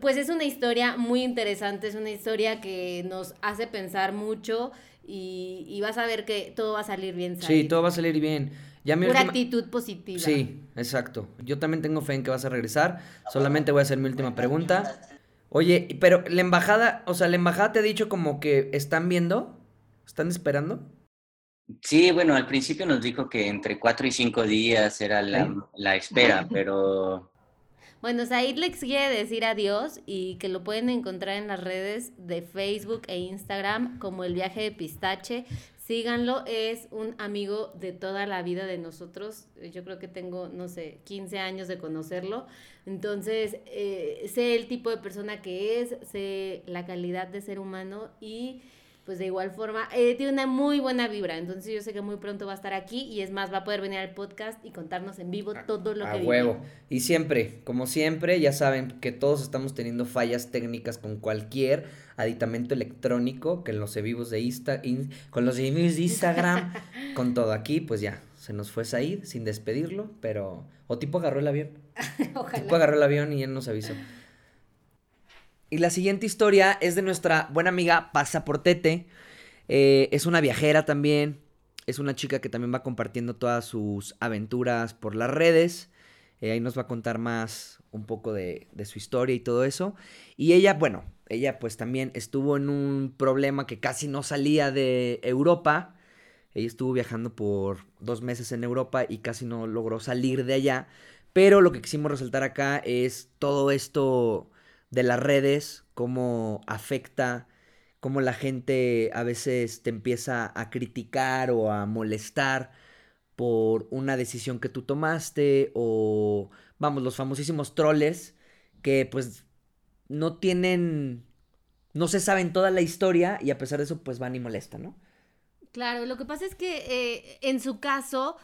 pues es una historia muy interesante, es una historia que nos hace pensar mucho y, y vas a ver que todo va a salir bien. Sí, todo va a salir bien. Ya mi Pura última- actitud positiva. Sí, exacto. Yo también tengo fe en que vas a regresar. Solamente voy a hacer mi última pregunta. Oye, pero la embajada, o sea, la embajada te ha dicho como que están viendo, están esperando. Sí, bueno, al principio nos dijo que entre cuatro y cinco días era la, Sí. la espera, pero Bueno, Said les quiere decir adiós y que lo pueden encontrar en las redes de Facebook e Instagram como El Viaje de Pistache. Síganlo, es un amigo de toda la vida de nosotros. Yo creo que tengo, no sé, 15 años de conocerlo. Entonces, eh, sé el tipo de persona que es, sé la calidad de ser humano y pues de igual forma, eh, tiene una muy buena vibra. Entonces yo sé que muy pronto va a estar aquí y es más, va a poder venir al podcast y contarnos en vivo todo lo A que vivió. huevo. Y siempre, como siempre, ya saben que todos estamos teniendo fallas técnicas con cualquier aditamento electrónico, que en los vivos de Insta, in- con los vivos de Instagram, con todo aquí, pues ya, se nos fue Said sin despedirlo, pero... O tipo agarró el avión. Ojalá. Tipo agarró el avión y él nos avisó. Y la siguiente historia es de nuestra buena amiga Pasaportete. Eh, es una viajera también. Es una chica que también va compartiendo todas sus aventuras por las redes. Eh, ahí nos va a contar más un poco de, de su historia y todo eso. Y ella, bueno, ella pues también estuvo en un problema que casi no salía de Europa. Ella estuvo viajando por dos meses en Europa y casi no logró salir de allá. Pero lo que quisimos resaltar acá es todo esto de las redes, cómo afecta, cómo la gente a veces te empieza a criticar o a molestar por una decisión que tú tomaste o, vamos, los famosísimos troles que pues no tienen no se saben toda la historia y a pesar de eso, pues van y molestan, ¿no? Claro, lo que pasa es que eh, en su caso,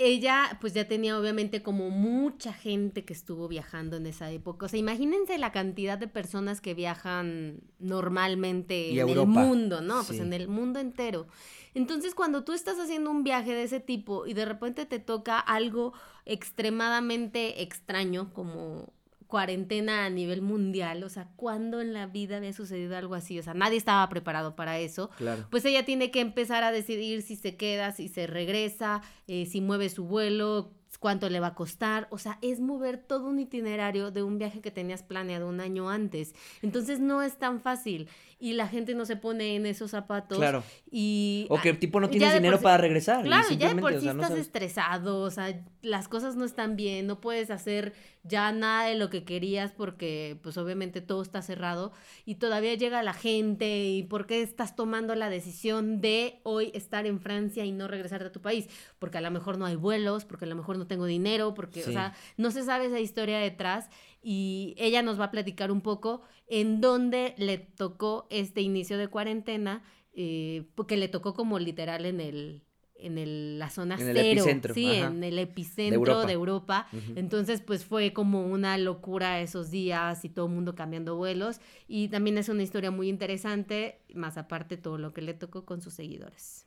ella pues ya tenía obviamente como mucha gente que estuvo viajando en esa época. O sea, imagínense la cantidad de personas que viajan normalmente en el mundo, ¿no? Pues en el mundo entero. Entonces, cuando tú estás haciendo un viaje de ese tipo y de repente te toca algo extremadamente extraño, como cuarentena a nivel mundial, o sea, ¿cuándo en la vida había sucedido algo así? O sea, nadie estaba preparado para eso. Claro. Pues ella tiene que empezar a decidir si se queda, si se regresa, eh, si mueve su vuelo, cuánto le va a costar. O sea, es mover todo un itinerario de un viaje que tenías planeado un año antes. Entonces no es tan fácil y la gente no se pone en esos zapatos. Claro. Y, o que el tipo no tiene dinero para regresar. Claro, ya de por sí estás estresado, o sea, las cosas no están bien, no puedes hacer ya nada de lo que querías porque pues obviamente todo está cerrado y todavía llega la gente y por qué estás tomando la decisión de hoy estar en Francia y no regresar a tu país, porque a lo mejor no hay vuelos, porque a lo mejor no tengo dinero, porque, o sea, no se sabe esa historia detrás y ella nos va a platicar un poco en dónde le tocó este inicio de cuarentena, eh, porque le tocó como literal en el en el, la zona en cero, epicentro, sí, en el epicentro de Europa. Entonces, pues fue como una locura esos días y todo el mundo cambiando vuelos. Y también es una historia muy interesante, más aparte todo lo que le tocó con sus seguidores.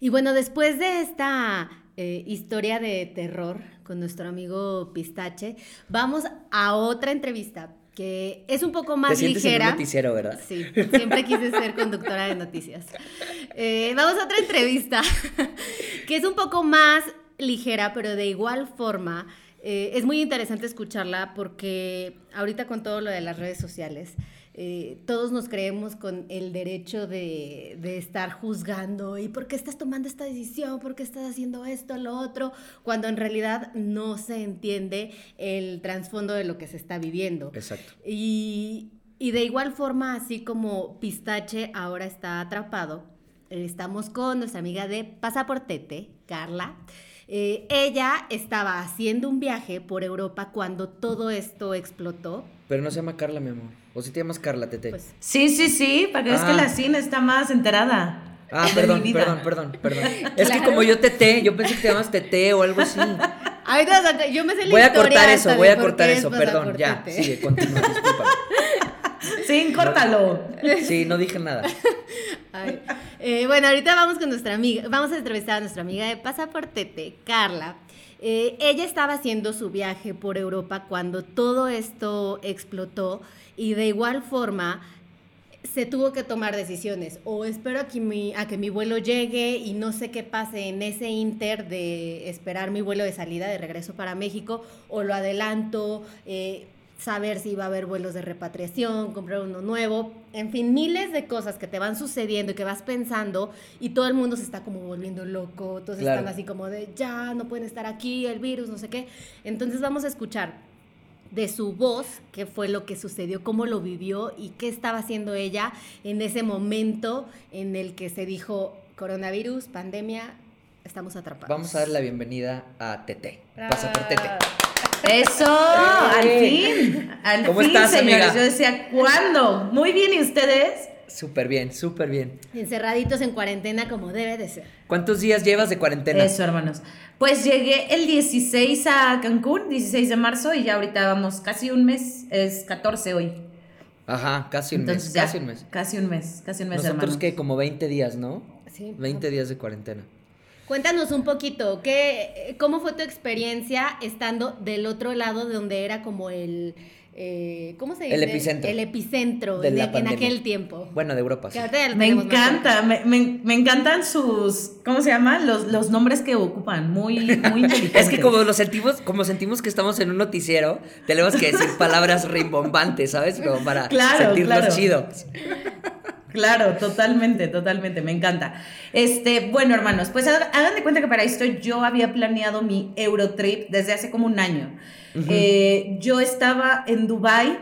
Y bueno, después de esta eh, historia de terror con nuestro amigo Pistache, vamos a otra entrevista que es un poco más ¿Te ligera. En un noticiero, ¿verdad? Sí, siempre quise ser conductora de noticias. Eh, vamos a otra entrevista que es un poco más ligera, pero de igual forma eh, es muy interesante escucharla porque ahorita con todo lo de las redes sociales, eh, todos nos creemos con el derecho de, estar juzgando y por qué estás tomando esta decisión, por qué estás haciendo esto, lo otro, cuando en realidad no se entiende el trasfondo de lo que se está viviendo. Exacto. Y, de igual forma, así como Pistache ahora está atrapado, estamos con nuestra amiga de Pasaportete, Carla. Eh, ella estaba haciendo un viaje por Europa cuando todo esto explotó. Pero no se llama Carla, mi amor. ¿O si te llamas Carla, Tete? Pues, sí, sí, sí, para que es que ah. la cine está más enterada. Ah, perdón, perdón, perdón, perdón. Es que como yo Tete, yo pensé que te llamas Tete o algo así. Ay, yo me sé la Voy a cortar eso, voy a cortar eso, perdón, ya. Sigue, continúa, disculpa. Sí, córtalo. Sí, no dije nada. Eh, bueno, ahorita vamos con nuestra amiga, vamos a entrevistar a nuestra amiga de Pasaportete, Carla. Eh, ella estaba haciendo su viaje por Europa cuando todo esto explotó y de igual forma se tuvo que tomar decisiones. O espero a que, mi, a que mi vuelo llegue y no sé qué pase en ese inter de esperar mi vuelo de salida, de regreso para México, o lo adelanto, eh, saber si va a haber vuelos de repatriación, comprar uno nuevo, en fin, miles de cosas que te van sucediendo y que vas pensando y todo el mundo se está como volviendo loco, todos están así como de ya, no pueden estar aquí, el virus, no sé qué. Entonces vamos a escuchar de su voz, qué fue lo que sucedió, cómo lo vivió y qué estaba haciendo ella en ese momento en el que se dijo coronavirus, pandemia, estamos atrapados. Vamos a dar la bienvenida a Tete. Pasa por Tete. Eso, al fin. Al ¿Cómo fin, estás, señores. Yo decía, ¿cuándo? Muy bien, ¿y ustedes? Súper bien, súper bien. Encerraditos en cuarentena como debe de ser. ¿Cuántos días llevas de cuarentena? Eso, hermanos. Pues llegué el 16 a Cancún, 16 de marzo, y ya ahorita vamos casi un mes, es 14 hoy. Ajá, casi un mes, casi un mes. Casi un mes, casi un mes, Nosotros que como 20 días, ¿no? Sí. 20 días de cuarentena. Cuéntanos un poquito, ¿qué, ¿cómo fue tu experiencia estando del otro lado de donde era como el... Eh, ¿Cómo se dice? El epicentro. El epicentro de, en aquel tiempo. Bueno, de Europa. Sí. Me encanta, me, me, encantan sus, ¿cómo se llama? Los, los nombres que ocupan, muy, muy inteligentes. es que como los sentimos, como sentimos que estamos en un noticiero, tenemos que decir palabras rimbombantes, ¿sabes? Como para sentirnos chidos. Claro, totalmente, totalmente, me encanta. Este, bueno, hermanos, pues hagan de cuenta que para esto yo había planeado mi Eurotrip desde hace como un año. Eh, yo estaba en Dubai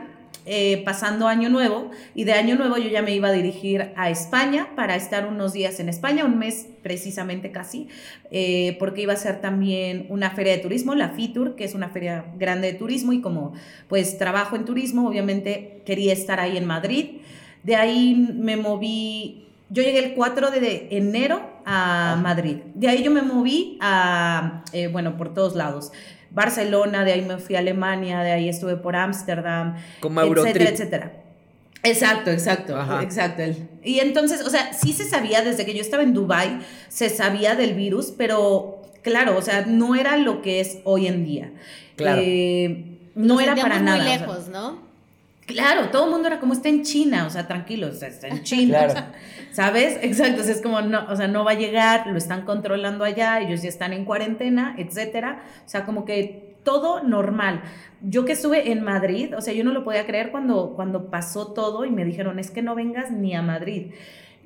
eh, pasando Año Nuevo y de Año Nuevo yo ya me iba a dirigir a España para estar unos días en España, un mes precisamente casi, eh, porque iba a ser también una feria de turismo, la FITUR, que es una feria grande de turismo y como pues trabajo en turismo, obviamente quería estar ahí en Madrid. De ahí me moví, yo llegué el 4 de enero a Madrid. De ahí yo me moví a, eh, bueno, por todos lados. Barcelona, de ahí me fui a Alemania, de ahí estuve por Ámsterdam, Como etcétera, etcétera. Exacto, exacto, Ajá. exacto. Y entonces, o sea, sí se sabía desde que yo estaba en Dubai, se sabía del virus, pero claro, o sea, no era lo que es hoy en día. Claro. Eh, no Nos era para nada. muy o sea, lejos, ¿no? Claro, todo el mundo era como está en China, o sea, tranquilos, o sea, está en China, Claro. o sea, ¿sabes? Exacto, o sea, es como, no, o sea, no va a llegar, lo están controlando allá, ellos ya están en cuarentena, etcétera, o sea, como que todo normal. Yo que estuve en Madrid, o sea, yo no lo podía creer cuando, cuando pasó todo y me dijeron, es que no vengas ni a Madrid.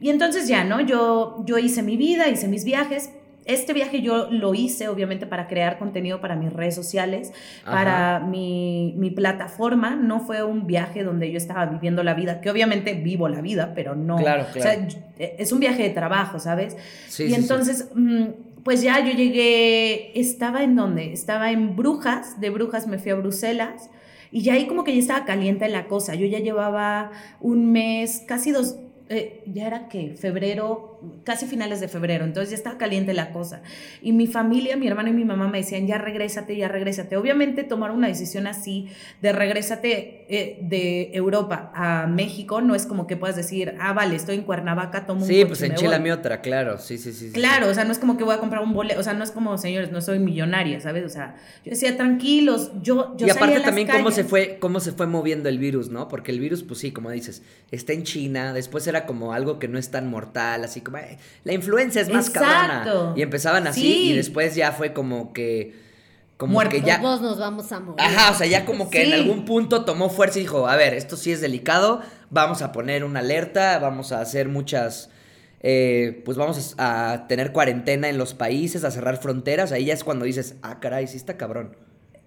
Y entonces ya, ¿no? Yo, yo hice mi vida, hice mis viajes. Este viaje yo lo hice, obviamente, para crear contenido para mis redes sociales, Ajá. para mi, mi plataforma. No fue un viaje donde yo estaba viviendo la vida, que obviamente vivo la vida, pero no. Claro, O sea, claro. yo- es un viaje de trabajo, ¿sabes? Sí, y sí, entonces, mm, pues ya yo llegué, estaba en dónde? Estaba en Brujas, de Brujas me fui a Bruselas. Y ya ahí como que ya estaba caliente la cosa. Yo ya llevaba un mes, casi dos, eh, ya era que febrero, casi finales de febrero, entonces ya estaba caliente la cosa. Y mi familia, mi hermano y mi mamá me decían, ya regrésate, ya regrésate. Obviamente tomar una decisión así de regrésate eh, de Europa a México no es como que puedas decir, ah, vale, estoy en Cuernavaca, tomo un Sí, pues y me voy". enchilame otra, claro. Sí, sí, sí. sí. Claro, o sea, no es como que voy a comprar un boleto, o sea, no es como, señores, no soy millonaria, ¿sabes? O sea, yo decía, tranquilos, yo, yo y a aparte las también cómo se fue cómo se fue moviendo el virus, ¿no? Porque el virus, pues sí, como dices, está en China, después era como algo que no es tan mortal, así como "Ay, la influencia es más Exacto. cabrona. Y empezaban así Sí. y después ya fue como que como Muerto. que ya Todos nos vamos a morir. Ajá, o sea, ya como que en algún punto tomó fuerza y dijo, a ver, esto sí es delicado, vamos a poner una alerta, vamos a hacer muchas, eh, pues vamos a, a tener cuarentena en los países, a cerrar fronteras, ahí ya es cuando dices, ah, caray, sí está cabrón.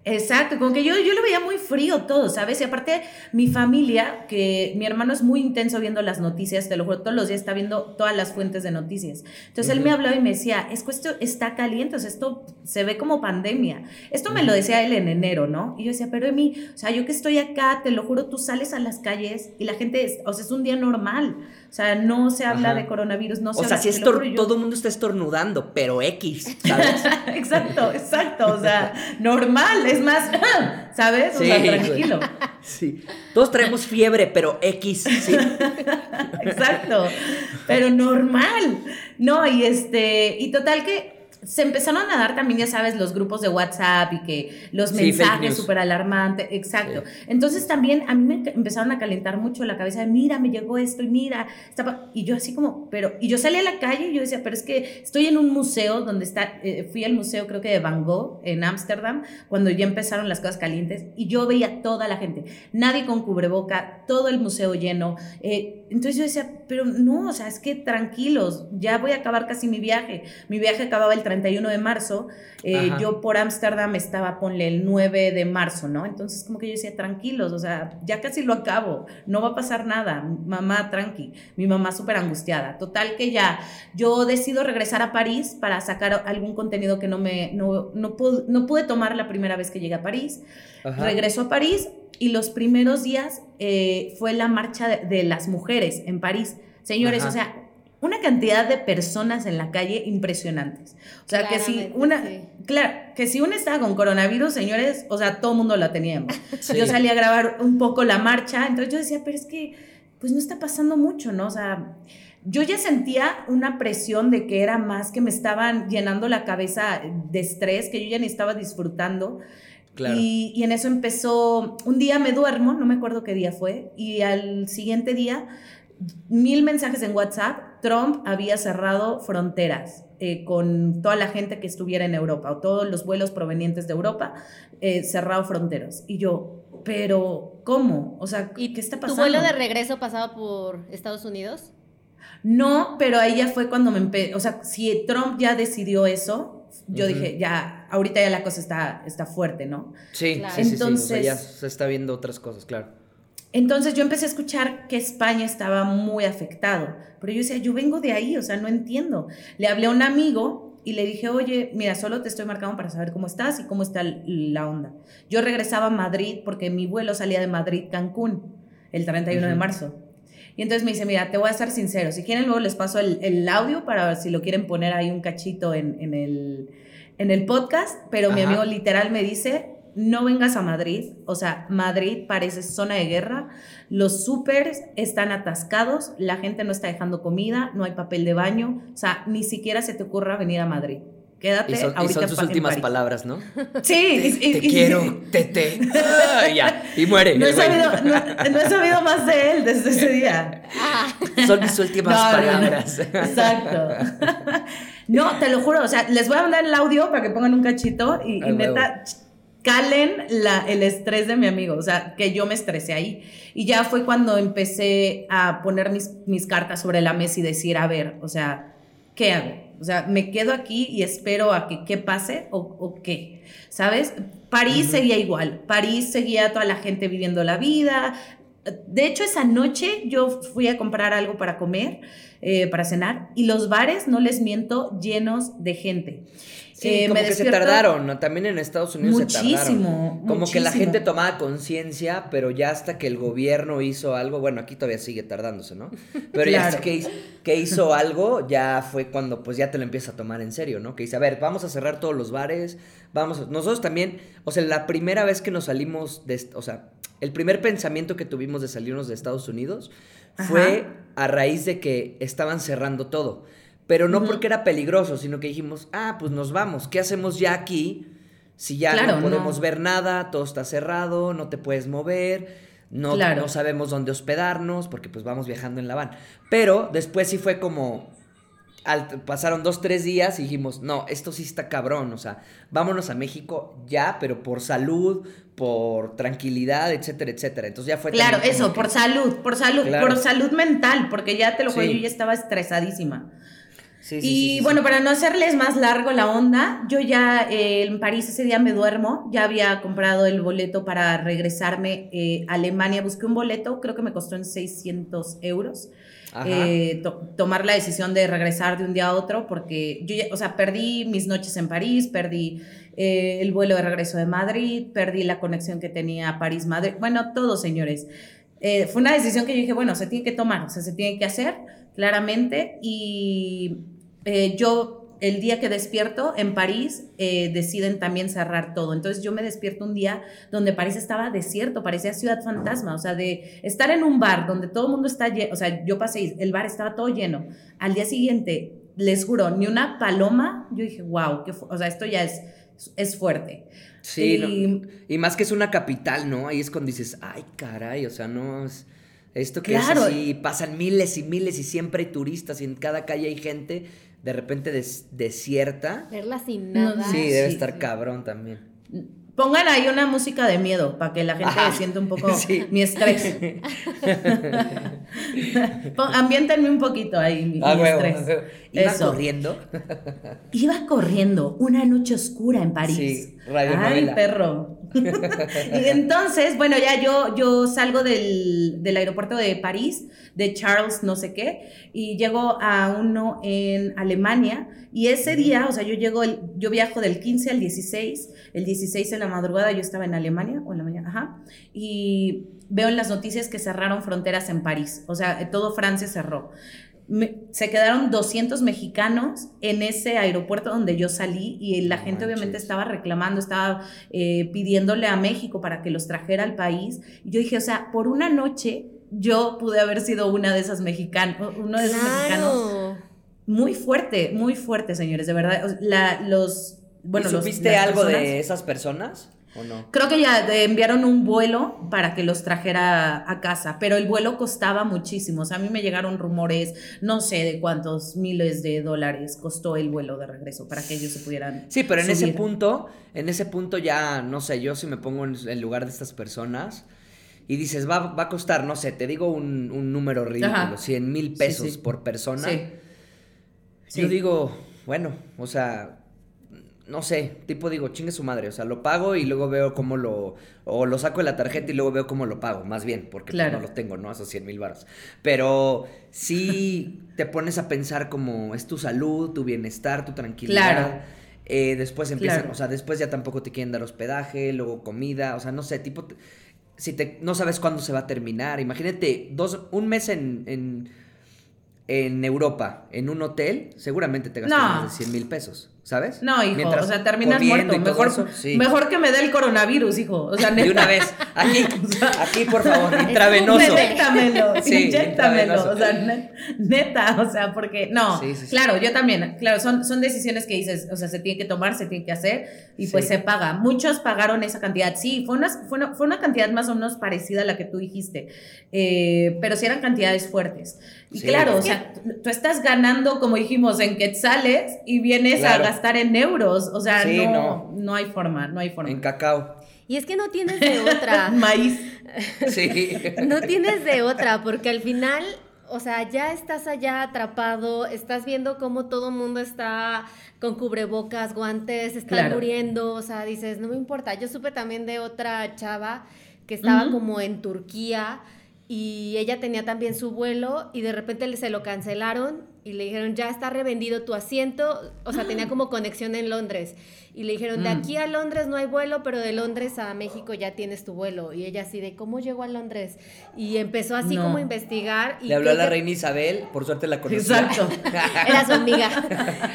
Exacto, como que yo, yo lo veía muy frío todo, ¿sabes? Y aparte, mi familia, que mi hermano es muy intenso viendo las noticias, te lo juro, todos los días está viendo todas las fuentes de noticias. Entonces él me hablaba y me decía, es que esto está caliente, o sea, esto se ve como pandemia. Esto me lo decía él en enero, ¿no? Y yo decía, pero Emi, o sea, yo que estoy acá, te lo juro, tú sales a las calles y la gente, es- o sea, es un día normal. O sea, no se habla Ajá. de coronavirus, no se o sea, habla- te lo estor- juro, yo- todo el mundo está estornudando, pero X, ¿sabes? exacto, exacto, o sea, normal, es más, ¿sabes? O sea, güey. tranquilo. sí. Todos traemos fiebre, pero X, sí. Exacto, pero normal. No, y este, y total que se empezaron a dar también, ya sabes, los grupos de WhatsApp y que los Sí, mensajes súper alarmantes, exacto. Entonces también a mí me empezaron a calentar mucho la cabeza de, mira, me llegó esto y mira, estaba, y yo así como, pero, y yo salí a la calle y yo decía, pero es que estoy en un museo donde está, eh, fui al museo creo que de Van Gogh en Ámsterdam, cuando ya empezaron las cosas calientes, y yo veía toda la gente, nadie con cubreboca, todo el museo lleno, eh, entonces yo decía, pero no, o sea, es que tranquilos, ya voy a acabar casi mi viaje. Mi viaje acababa el 31 de marzo, eh, yo por Ámsterdam estaba, ponle el 9 de marzo, ¿no? Entonces como que yo decía, tranquilos, o sea, ya casi lo acabo, no va a pasar nada, mamá, tranqui, mi mamá súper angustiada. Total que ya, yo decido regresar a París para sacar algún contenido que no me, no, no, pude, no pude tomar la primera vez que llegué a París. Ajá. Regresó a París y los primeros días eh, fue la marcha de, de las mujeres en París. Señores, Ajá. o sea, una cantidad de personas en la calle impresionantes. O sea, que si una, sí. claro, que si una estaba con coronavirus, señores, o sea, todo el mundo la teníamos. Sí. Yo salí a grabar un poco la marcha, entonces yo decía, pero es que, pues no está pasando mucho, ¿no? O sea, yo ya sentía una presión de que era más que me estaban llenando la cabeza de estrés, que yo ya ni estaba disfrutando. Claro. Y, y en eso empezó, un día me duermo, no me acuerdo qué día fue, y al siguiente día, mil mensajes en WhatsApp, Trump había cerrado fronteras eh, con toda la gente que estuviera en Europa, o todos los vuelos provenientes de Europa, eh, cerrado fronteras. Y yo, pero, ¿cómo? O sea, ¿Y ¿qué está ¿Tu pasando? vuelo de regreso pasaba por Estados Unidos? No, pero ahí ya fue cuando me empecé, o sea, si Trump ya decidió eso, yo dije, ya, ahorita ya la cosa está, está fuerte, ¿no? Sí, Claro. sí, sí, sí, o sea, ya Entonces- se está viendo otras cosas, claro. Entonces yo empecé a escuchar que España estaba muy afectado, pero yo decía, yo vengo de ahí, o sea, no entiendo. Le hablé a un amigo y le dije, oye, mira, solo te estoy marcando para saber cómo estás y cómo está la onda. Yo regresaba a Madrid porque mi vuelo salía de Madrid-Cancún el 31 de marzo. Y entonces me dice, mira, te voy a ser sincero, si quieren luego les paso el, audio para ver si lo quieren poner ahí un cachito en, en, el, en el podcast, pero mi amigo literal me dice, no vengas a Madrid, o sea, Madrid parece zona de guerra, los súpers están atascados, la gente no está dejando comida, no hay papel de baño, o sea, ni siquiera se te ocurra venir a Madrid. Quédate y son, ahorita y son sus últimas palabras, ¿no? Sí. Te, quiero, tete. Ah, ya, y muere. No he, sabido, no, he, sabido, más de él desde ese día. Son mis últimas palabras. exacto. No, te lo juro, o sea, les voy a mandar el audio para que pongan un cachito y, y neta, calen la, el estrés de mi amigo, o sea, que yo me estresé ahí. Y ya fue cuando empecé a poner mis, mis cartas sobre la mesa y decir, a ver, o sea, ¿qué hago? O sea, ¿me quedo aquí y espero a que qué pase o, o qué? ¿Sabes? París seguía igual, París seguía toda la gente viviendo la vida. De hecho, esa noche yo fui a comprar algo para comer, eh, para cenar, y los bares, no les miento, llenos de gente. Sí, eh, como que se tardaron, también en Estados Unidos se tardaron. Como que la gente tomaba conciencia, pero ya hasta que el gobierno hizo algo, bueno, aquí todavía sigue tardándose, ¿no? Pero ya hasta que, que, hizo algo, ya fue cuando pues ya te lo empieza a tomar en serio, ¿no? Que dice, a ver, vamos a cerrar todos los bares, vamos, nosotros también, o sea, la primera vez que nos salimos de, o sea, el primer pensamiento que tuvimos de salirnos de Estados Unidos fue a raíz de que estaban cerrando todo. Pero no porque era peligroso, sino que dijimos, ah, pues nos vamos, ¿qué hacemos ya aquí? Si ya no podemos ver nada, todo está cerrado, no te puedes mover, no, no sabemos dónde hospedarnos, porque pues vamos viajando en la van. Pero después sí fue como, pasaron dos, tres días y dijimos, no, esto sí está cabrón, o sea, vámonos a México ya, pero por salud, por tranquilidad, etcétera, etcétera. Entonces ya fue... Claro, eso, por salud, por salud, por salud mental, porque ya te lo juro, yo ya estaba estresadísima y bueno, para no hacerles más largo la onda, yo ya eh, en París ese día me duermo, ya había comprado el boleto para regresarme eh, a Alemania, busqué un boleto, creo que me costó en 600 euros. Eh, tomar la decisión de regresar de un día a otro porque yo ya, o sea, perdí mis noches en París, perdí el vuelo de regreso de Madrid, perdí la conexión que tenía París-Madrid, bueno, todo señores. fue una decisión que yo dije, bueno, se tiene que tomar, o sea, se tiene que hacer claramente y eh, yo el día que despierto en París eh, deciden también cerrar todo. Entonces yo me despierto un día donde París estaba desierto, parecía ciudad fantasma, o sea, de estar en un bar donde todo el mundo está lleno, o sea, yo pasé, el bar estaba todo lleno. Al día siguiente, les juro, ni una paloma, yo dije, wow, o sea, esto ya es, es fuerte. Sí, y, más que es una capital, ¿no? Ahí es cuando dices, ay, caray, o sea, no es... Esto que es así, pasan miles y miles y siempre hay turistas y en cada calle hay gente de repente desierta. Verla sin nada. Sí, debe estar cabrón también. Pongan ahí una música de miedo para que la gente sienta un poco mi estrés. Ambientenme un poquito ahí mi, ah, estrés. ¿Iba corriendo? Iba corriendo. Una noche oscura en París. Sí, Radio Ay, perro. y entonces, bueno, ya yo, yo salgo del, del, aeropuerto de París, de Charles no sé qué, y llego a uno en Alemania. Y ese día, o sea, yo llego, el, yo viajo del 15 al 16, el 16 en la madrugada yo estaba en Alemania, o en la mañana, ajá, y veo en las noticias que cerraron fronteras en París, o sea, todo Francia cerró se quedaron 200 mexicanos en ese aeropuerto donde yo salí y la gente obviamente estaba reclamando, estaba eh, pidiéndole a México para que los trajera al país. Y yo dije, o sea, por una noche yo pude haber sido una de esas mexicanos, uno de esos mexicanos. Muy fuerte, muy fuerte, señores, de verdad. La, los, bueno, ¿Supiste algo de esas personas? Creo que ya enviaron un vuelo para que los trajera a casa, pero el vuelo costaba muchísimo. O sea, a mí me llegaron rumores, no sé de cuántos miles de dólares costó el vuelo de regreso para que ellos se pudieran. Sí, pero en ese punto, en ese punto ya, no sé, yo si me pongo en el lugar de estas personas y dices, va, va a costar, no sé, te digo un, número ridículo, 100 mil pesos por persona. Yo digo, bueno, o sea, no sé, tipo digo, chingue su madre, o sea, lo pago y luego veo cómo lo, o lo saco de la tarjeta y luego veo cómo lo pago, más bien, porque pues, no lo tengo, ¿no? Esos 100 mil baros. Pero sí te pones a pensar como es tu salud, tu bienestar, tu tranquilidad. Claro. Eh, después empiezan, Claro. o sea, después ya tampoco te quieren dar hospedaje, luego comida, o sea, no sé, tipo, te- si te, no sabes cuándo se va a terminar, imagínate dos, un mes en, en, en Europa, en un hotel, seguramente te gastas No. más de 100 mil pesos, ¿sabes? No, hijo, Mientras o sea, terminas muerto. Mejor, eso, sí. mejor que me dé el coronavirus, hijo. O sea, De neta. una vez, aquí, aquí por favor, intravenoso. Inyéctamelo, Sí, inyéctamelo. O sea, ne- neta, o sea, porque no. Sí, sí, sí. Claro, yo también. Claro, son, son decisiones que dices, o sea, se tiene que tomar, se tiene que hacer y pues Sí. se paga. Muchos pagaron esa cantidad. Sí, fue una, fue, una, fue una cantidad más o menos parecida a la que tú dijiste, eh, pero sí eran cantidades fuertes. Y Sí. claro, o sea, tú estás ganando, como dijimos, en quetzales y vienes Claro. a gastar en euros. O sea, Sí, no, no. no. hay forma, no hay forma. En cacao. Y es que no tienes de otra. Maíz. Sí. No tienes de otra, porque al final, o sea, ya estás allá atrapado, estás viendo cómo todo el mundo está con cubrebocas, guantes, están Claro. muriendo, o sea, dices, no me importa. Yo supe también de otra chava que estaba como en Turquía y ella tenía también su vuelo y de repente le- se lo cancelaron y le dijeron, ya está revendido tu asiento, o sea, tenía como conexión en Londres. Y le dijeron, de Mm. aquí a Londres no hay vuelo, pero de Londres a México ya tienes tu vuelo. Y ella así de, ¿cómo llegó a Londres? Y empezó así No. como a investigar. Y Le habló a la que reina Isabel, por suerte la conocía. Exacto. Era su amiga.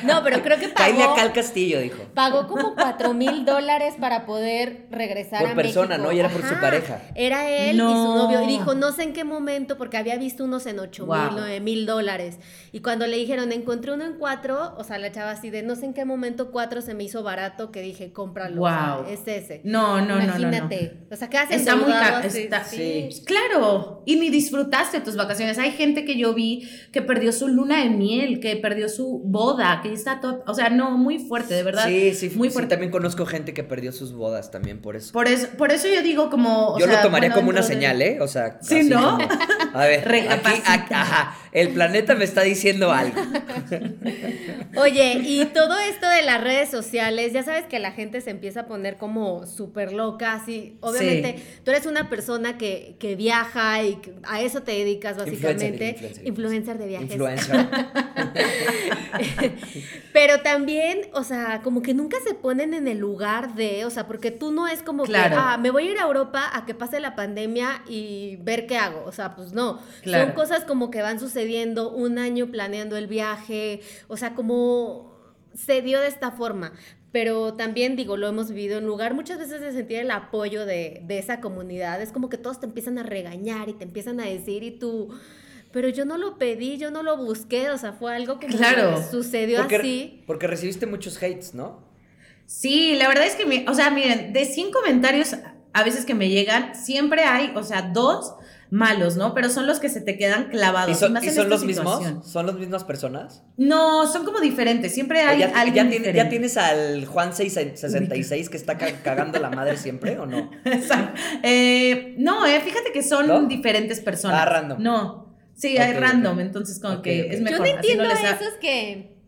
No, pero creo que pagó, acá al castillo, dijo. pagó como cuatro mil dólares para poder regresar Por a persona, México. ¿no? Y era por su pareja. Era él y su No. novio. Y dijo, no sé en qué momento, porque había visto unos en ocho mil, Wow. nueve mil dólares. Y cuando le dijeron, encontré uno en cuatro, o sea, la chava así de, no sé en qué momento cuatro se me hizo barato, que dije, cómpralo. o sea, Wow. es ese. No, no, no, no, no. Imagínate. O sea, quedas Está muy está- sí. Sí. Claro, y ni disfrutaste tus vacaciones. Hay gente que yo vi que perdió su luna de miel, que perdió su boda, que está todo, o sea, no, muy fuerte, de verdad. Sí, sí, muy fuerte. también conozco gente que perdió sus bodas también por eso. Por eso, por eso yo digo como, o Yo sea, lo tomaría bueno, como una de- señal, ¿eh? O sea, Sí, ¿no? como, a ver, aquí, aquí- ajá, el planeta me está diciendo algo. Oye, y todo esto de las redes sociales, ya sabes que la gente se empieza a poner como súper loca, así. Obviamente, tú eres una persona que, que viaja y a eso te dedicas básicamente. influencer, Influencer de viajes. Influencer. Pero también, o sea, como que nunca se ponen en el lugar de, o sea, porque tú no es como Claro. que, ah, me voy a ir a Europa a que pase la pandemia y ver qué hago. O sea, pues no. Claro. Son cosas como que van sucediendo un año planeando el viaje, o sea, como se dio de esta forma. Pero también, digo, lo hemos vivido en lugar muchas veces de sentir el apoyo de, de esa comunidad. Es como que todos te empiezan a regañar y te empiezan a decir y tú, pero yo no lo pedí, yo no lo busqué, o sea, fue algo como Claro. que sucedió Porque, así. porque recibiste muchos hates, ¿no? Sí, la verdad es que, mi- o sea, miren, de 100 comentarios a veces que me llegan, siempre hay, o sea, dos malos, ¿no? Pero son los que se te quedan clavados. ¿Y son, más y en son esta los situación. mismos? ¿Son las mismas personas? No, son como diferentes. Siempre ¿O hay ya, alguien ya, tiene- diferente. ya tienes al Juan 666 que está ca- cagando la madre siempre o no? Exacto. Eh, no, eh, fíjate que son ¿No? diferentes personas. Ah, random. No. Sí, hay random, entonces como que es Yo mejor. no así entiendo les da- esos que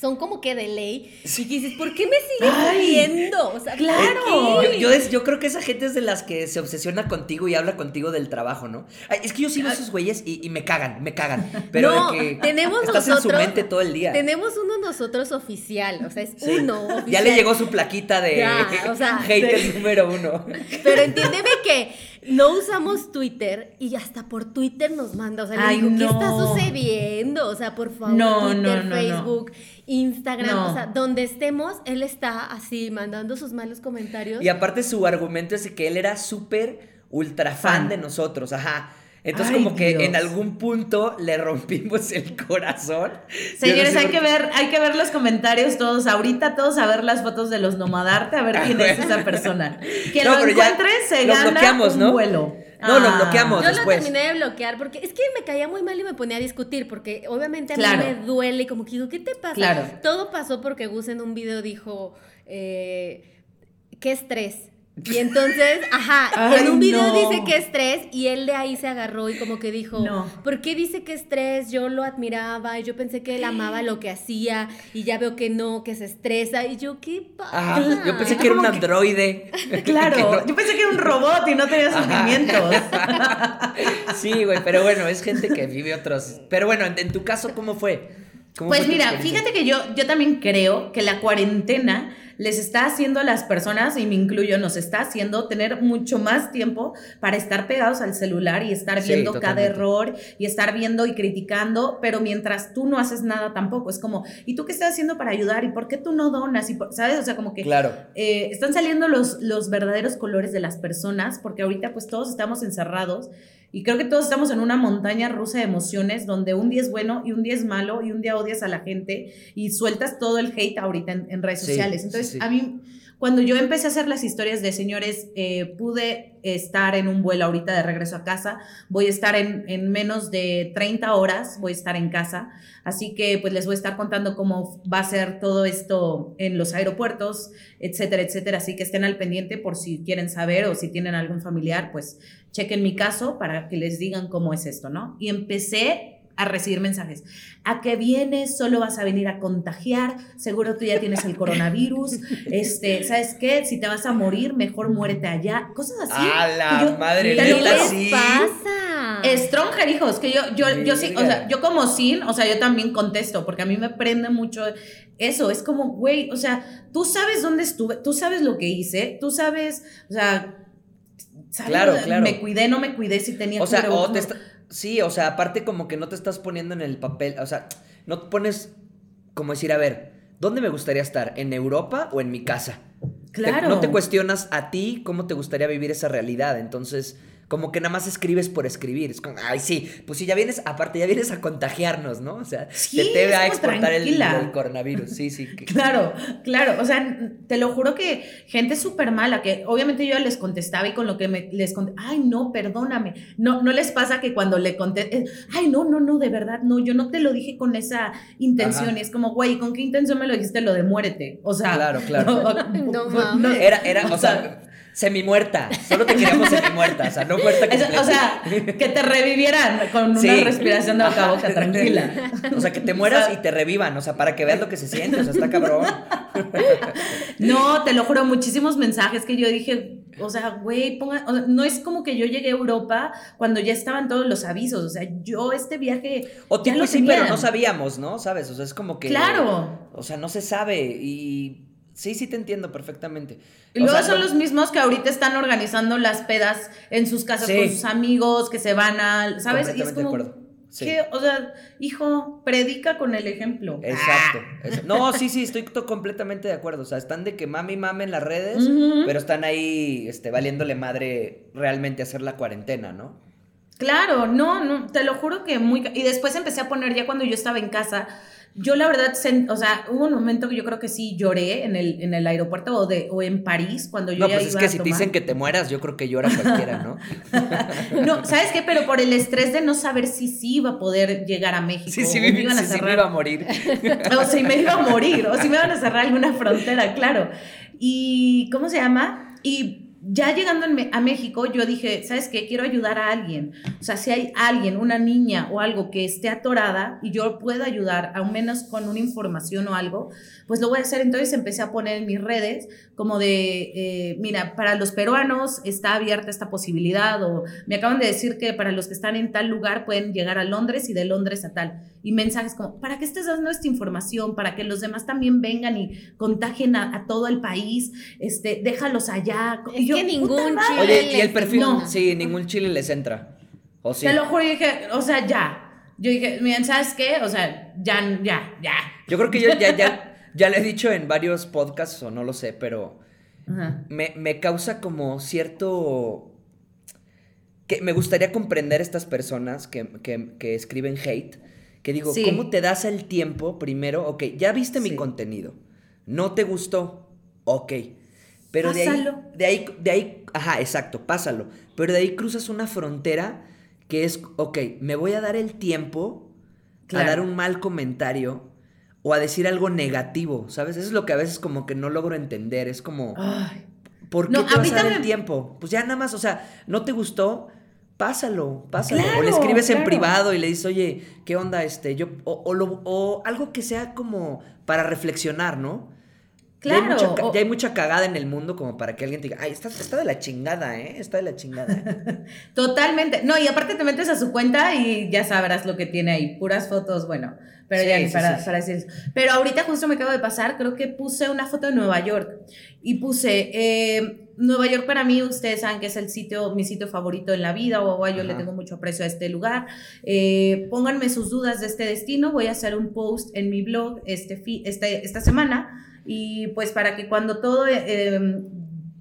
son como que de ley. Y dices, ¿por qué me sigues viendo? O sea, ¿por claro. Yo, yo, creo que esa gente es de las que se obsesiona contigo y habla contigo del trabajo, ¿no? Ay, es que yo sigo a esos güeyes y, y me cagan, me cagan. Pero No, de que tenemos estás en su mente todo el día. Tenemos uno nosotros oficial, o sea, es Sí. uno oficial. Ya le llegó su plaquita de Ya, o sea, hater número uno. Pero entiéndeme que no usamos Twitter y hasta por Twitter nos manda. O sea, le Ay, digo, ¿qué está sucediendo? O sea, por favor, No, Twitter, no, no, no. Facebook, Instagram, No. o sea, donde estemos, él está así mandando sus malos comentarios. Y aparte su argumento es que él era súper ultra fan, Fan. de nosotros, ajá. Entonces Ay, como que Dios. en algún punto le rompimos el corazón. Señores, Yo no sé hay que ver, hay que ver los comentarios todos, ahorita todos a ver las fotos de los nomadarte, a ver quién es esa persona. Quien No, lo pero ya encuentre se lo gana bloqueamos, un ¿no? vuelo. No, lo Ah. bloqueamos. Yo lo terminé de bloquear porque es que me caía muy mal y me ponía a discutir porque obviamente a Claro. mí me duele y como que digo, ¿qué te pasa? Claro. Todo pasó porque Gus en un video dijo, eh, ¿qué estrés? Y entonces, ajá, Ay, en un video no. dice que es tres y él de ahí se agarró y como que dijo, No. ¿por qué dice que es tres? Yo lo admiraba y yo pensé que él amaba lo que hacía y ya veo que no, que se estresa y yo, ¿qué pasa? Ajá, yo pensé que era un que- androide. Claro, no- yo pensé que era un robot y no tenía sentimientos. Sí, güey, pero bueno, es gente que vive otros. Pero bueno, en, en tu caso, ¿cómo fue? ¿Cómo Pues mira, fíjate que yo, yo también creo que la cuarentena les está haciendo a las personas, y me incluyo, nos está haciendo tener mucho más tiempo para estar pegados al celular y estar Sí, viendo cada error y estar viendo y criticando, pero mientras tú no haces nada tampoco, es como, ¿y tú qué estás haciendo para ayudar? ¿Y por qué tú no donas? ¿Y por- ¿Sabes? O sea, como que Claro. eh, están saliendo los, los verdaderos colores de las personas, porque ahorita pues todos estamos encerrados y creo que todos estamos en una montaña rusa de emociones donde un día es bueno y un día es malo y un día odias a la gente y sueltas todo el hate ahorita en, en redes Sí, sociales. Entonces, sí. a mí, cuando yo empecé a hacer las historias de señores, eh, pude estar en un vuelo ahorita de regreso a casa, voy a estar en, en menos de 30 horas, voy a estar en casa, así que pues les voy a estar contando cómo va a ser todo esto en los aeropuertos, etcétera, etcétera. Así que estén al pendiente por si quieren saber o si tienen algún familiar, pues chequen mi caso para que les digan cómo es esto, ¿no? Y empecé a recibir mensajes. ¿A qué vienes? Solo vas a venir a contagiar. Seguro tú ya tienes el coronavirus. Este, ¿sabes qué? Si te vas a morir, mejor muérete allá. Cosas así. A la yo- madre, ¿Qué les sí. pasa? Stronger, hijos, que yo, yo, yo sí, o sea, yo como sin, o sea, yo también contesto, porque a mí me prende mucho eso, es como, güey, o sea, tú sabes dónde estuve, tú sabes lo que hice, tú sabes, o sea, ¿sabes? Claro, claro. Me cuidé, no me cuidé si tenía O sea, o te está- sí, o sea, aparte como que no te estás poniendo en el papel, o sea, no te pones como decir, a ver, ¿dónde me gustaría estar? ¿En Europa o en mi casa? Te- Claro. no te cuestionas a ti cómo te gustaría vivir esa realidad, entonces como que nada más escribes por escribir, es como, ay sí, pues si ya vienes, aparte ya vienes a contagiarnos, ¿no? O sea, Sí, te, te va a exportar el, coronavirus, sí, sí. que- Claro, claro, o sea, te lo juro que gente súper mala, que obviamente yo les contestaba y con lo que me, les contestaba, ay, no, perdóname, no, no les pasa que cuando le conté, ay, no, no, no, de verdad, no, yo no te lo dije con esa intención, Ajá. y es como, güey, ¿con qué intención me lo dijiste lo de muérete? O sea, Claro, claro. No mames. Era, era, o sea, muerta, solo te queríamos semi muerta, o sea, no muerta completa. o sea, que te revivieran con una Sí. respiración de boca a boca, tranquila. O sea, que te mueras O sea- y te revivan, o sea, para que veas lo que se siente, o sea, está cabrón. No, te lo juro, muchísimos mensajes que yo dije, o sea, güey, ponga, o sea, no es como que yo llegué a Europa cuando ya estaban todos los avisos, o sea, yo este viaje O ya lo sí, pero no sabíamos, ¿no? ¿Sabes? O sea, es como que. Claro. O sea, no se sabe y. Sí, sí te entiendo perfectamente. Y O luego sea, son los mismos que ahorita están organizando las pedas en sus casas Sí. con sus amigos, que se van a, ¿sabes? Y es Completamente de acuerdo. Sí. ¿qué? O sea, hijo, predica con el ejemplo. Exacto. Exa- No, sí, sí, estoy to- completamente de acuerdo. O sea, están de que mami mame en las redes, pero están ahí este, valiéndole madre realmente hacer la cuarentena, ¿no? Claro, no, no, te lo juro que muy... Y después empecé a poner, ya cuando yo estaba en casa, yo la verdad, o sea, hubo un momento que yo creo que sí lloré en el, en el aeropuerto o, de, o en París, cuando yo No, ya pues es iba que a si te dicen que te mueras, yo creo que llora cualquiera, ¿no? No, ¿sabes qué? Pero por el estrés de no saber si sí iba a poder llegar a México. Sí, sí, o me sí, iban a sí, sí, me cerrar iba a morir. o si me iba a morir, o si me iban a cerrar alguna frontera, claro. Y, ¿cómo se llama? Y ya llegando a México, yo dije, ¿sabes qué? Quiero ayudar a alguien. O sea, si hay alguien, una niña o algo que esté atorada y yo pueda ayudar, al menos con una información o algo, pues lo voy a hacer. Entonces empecé a poner en mis redes como de, eh, mira, para los peruanos está abierta esta posibilidad o me acaban de decir que para los que están en tal lugar pueden llegar a Londres y de Londres a tal. Y mensajes como, ¿para qué estás dando esta información? Para que los demás también vengan y contagien a, a todo el país, este, déjalos allá. Y yo, que ningún chile Oye, y el perfil, funciona. sí, ningún chile les entra. O sí. Te lo juro, yo dije, o sea, ya. Yo dije, miren, ¿sabes qué? O sea, ya, ya, ya. Yo creo que yo ya, ya, ya le he dicho en varios podcasts, o no lo sé, pero Ajá. me, me causa como cierto... que me gustaría comprender estas personas que, que- que escriben hate, que digo, Sí. ¿cómo te das el tiempo primero? Ok, ya viste mi Sí. contenido, no te gustó, ok, pero de ahí, Pásalo. de ahí, de ahí, ajá, exacto, pásalo, pero de ahí cruzas una frontera que es, ok, me voy a dar el tiempo a dar un mal comentario o a decir algo negativo, ¿sabes? Eso es lo que a veces como que no logro entender, es como... Ay, ¿Por qué No, te a vas a dar el tiempo? Pues ya nada más, o sea, ¿no te gustó? Pásalo, pásalo. o le Claro, escribes en privado y le dices, oye, ¿qué onda este? Yo, o, o lo- o algo que sea como para reflexionar, ¿no? Ya hay, Claro, mucha, o- ya hay mucha cagada en el mundo como para que alguien te diga, ay, está, está de la chingada, ¿eh? Está de la chingada. ¿eh". Totalmente. No, y aparte te metes a su cuenta y ya sabrás lo que tiene ahí. Puras fotos, bueno. Pero Sí, ya ni sí, para, sí, para decir eso. Pero ahorita justo me acabo de pasar, creo que puse una foto de Nueva York. Y puse, eh, Nueva York para mí, ustedes saben que es el sitio, mi sitio favorito en la vida, o yo le tengo mucho aprecio a este lugar. Eh, pónganme sus dudas de este destino. Voy a hacer un post en mi blog este, este, esta semana. Y pues para que cuando todo eh, eh,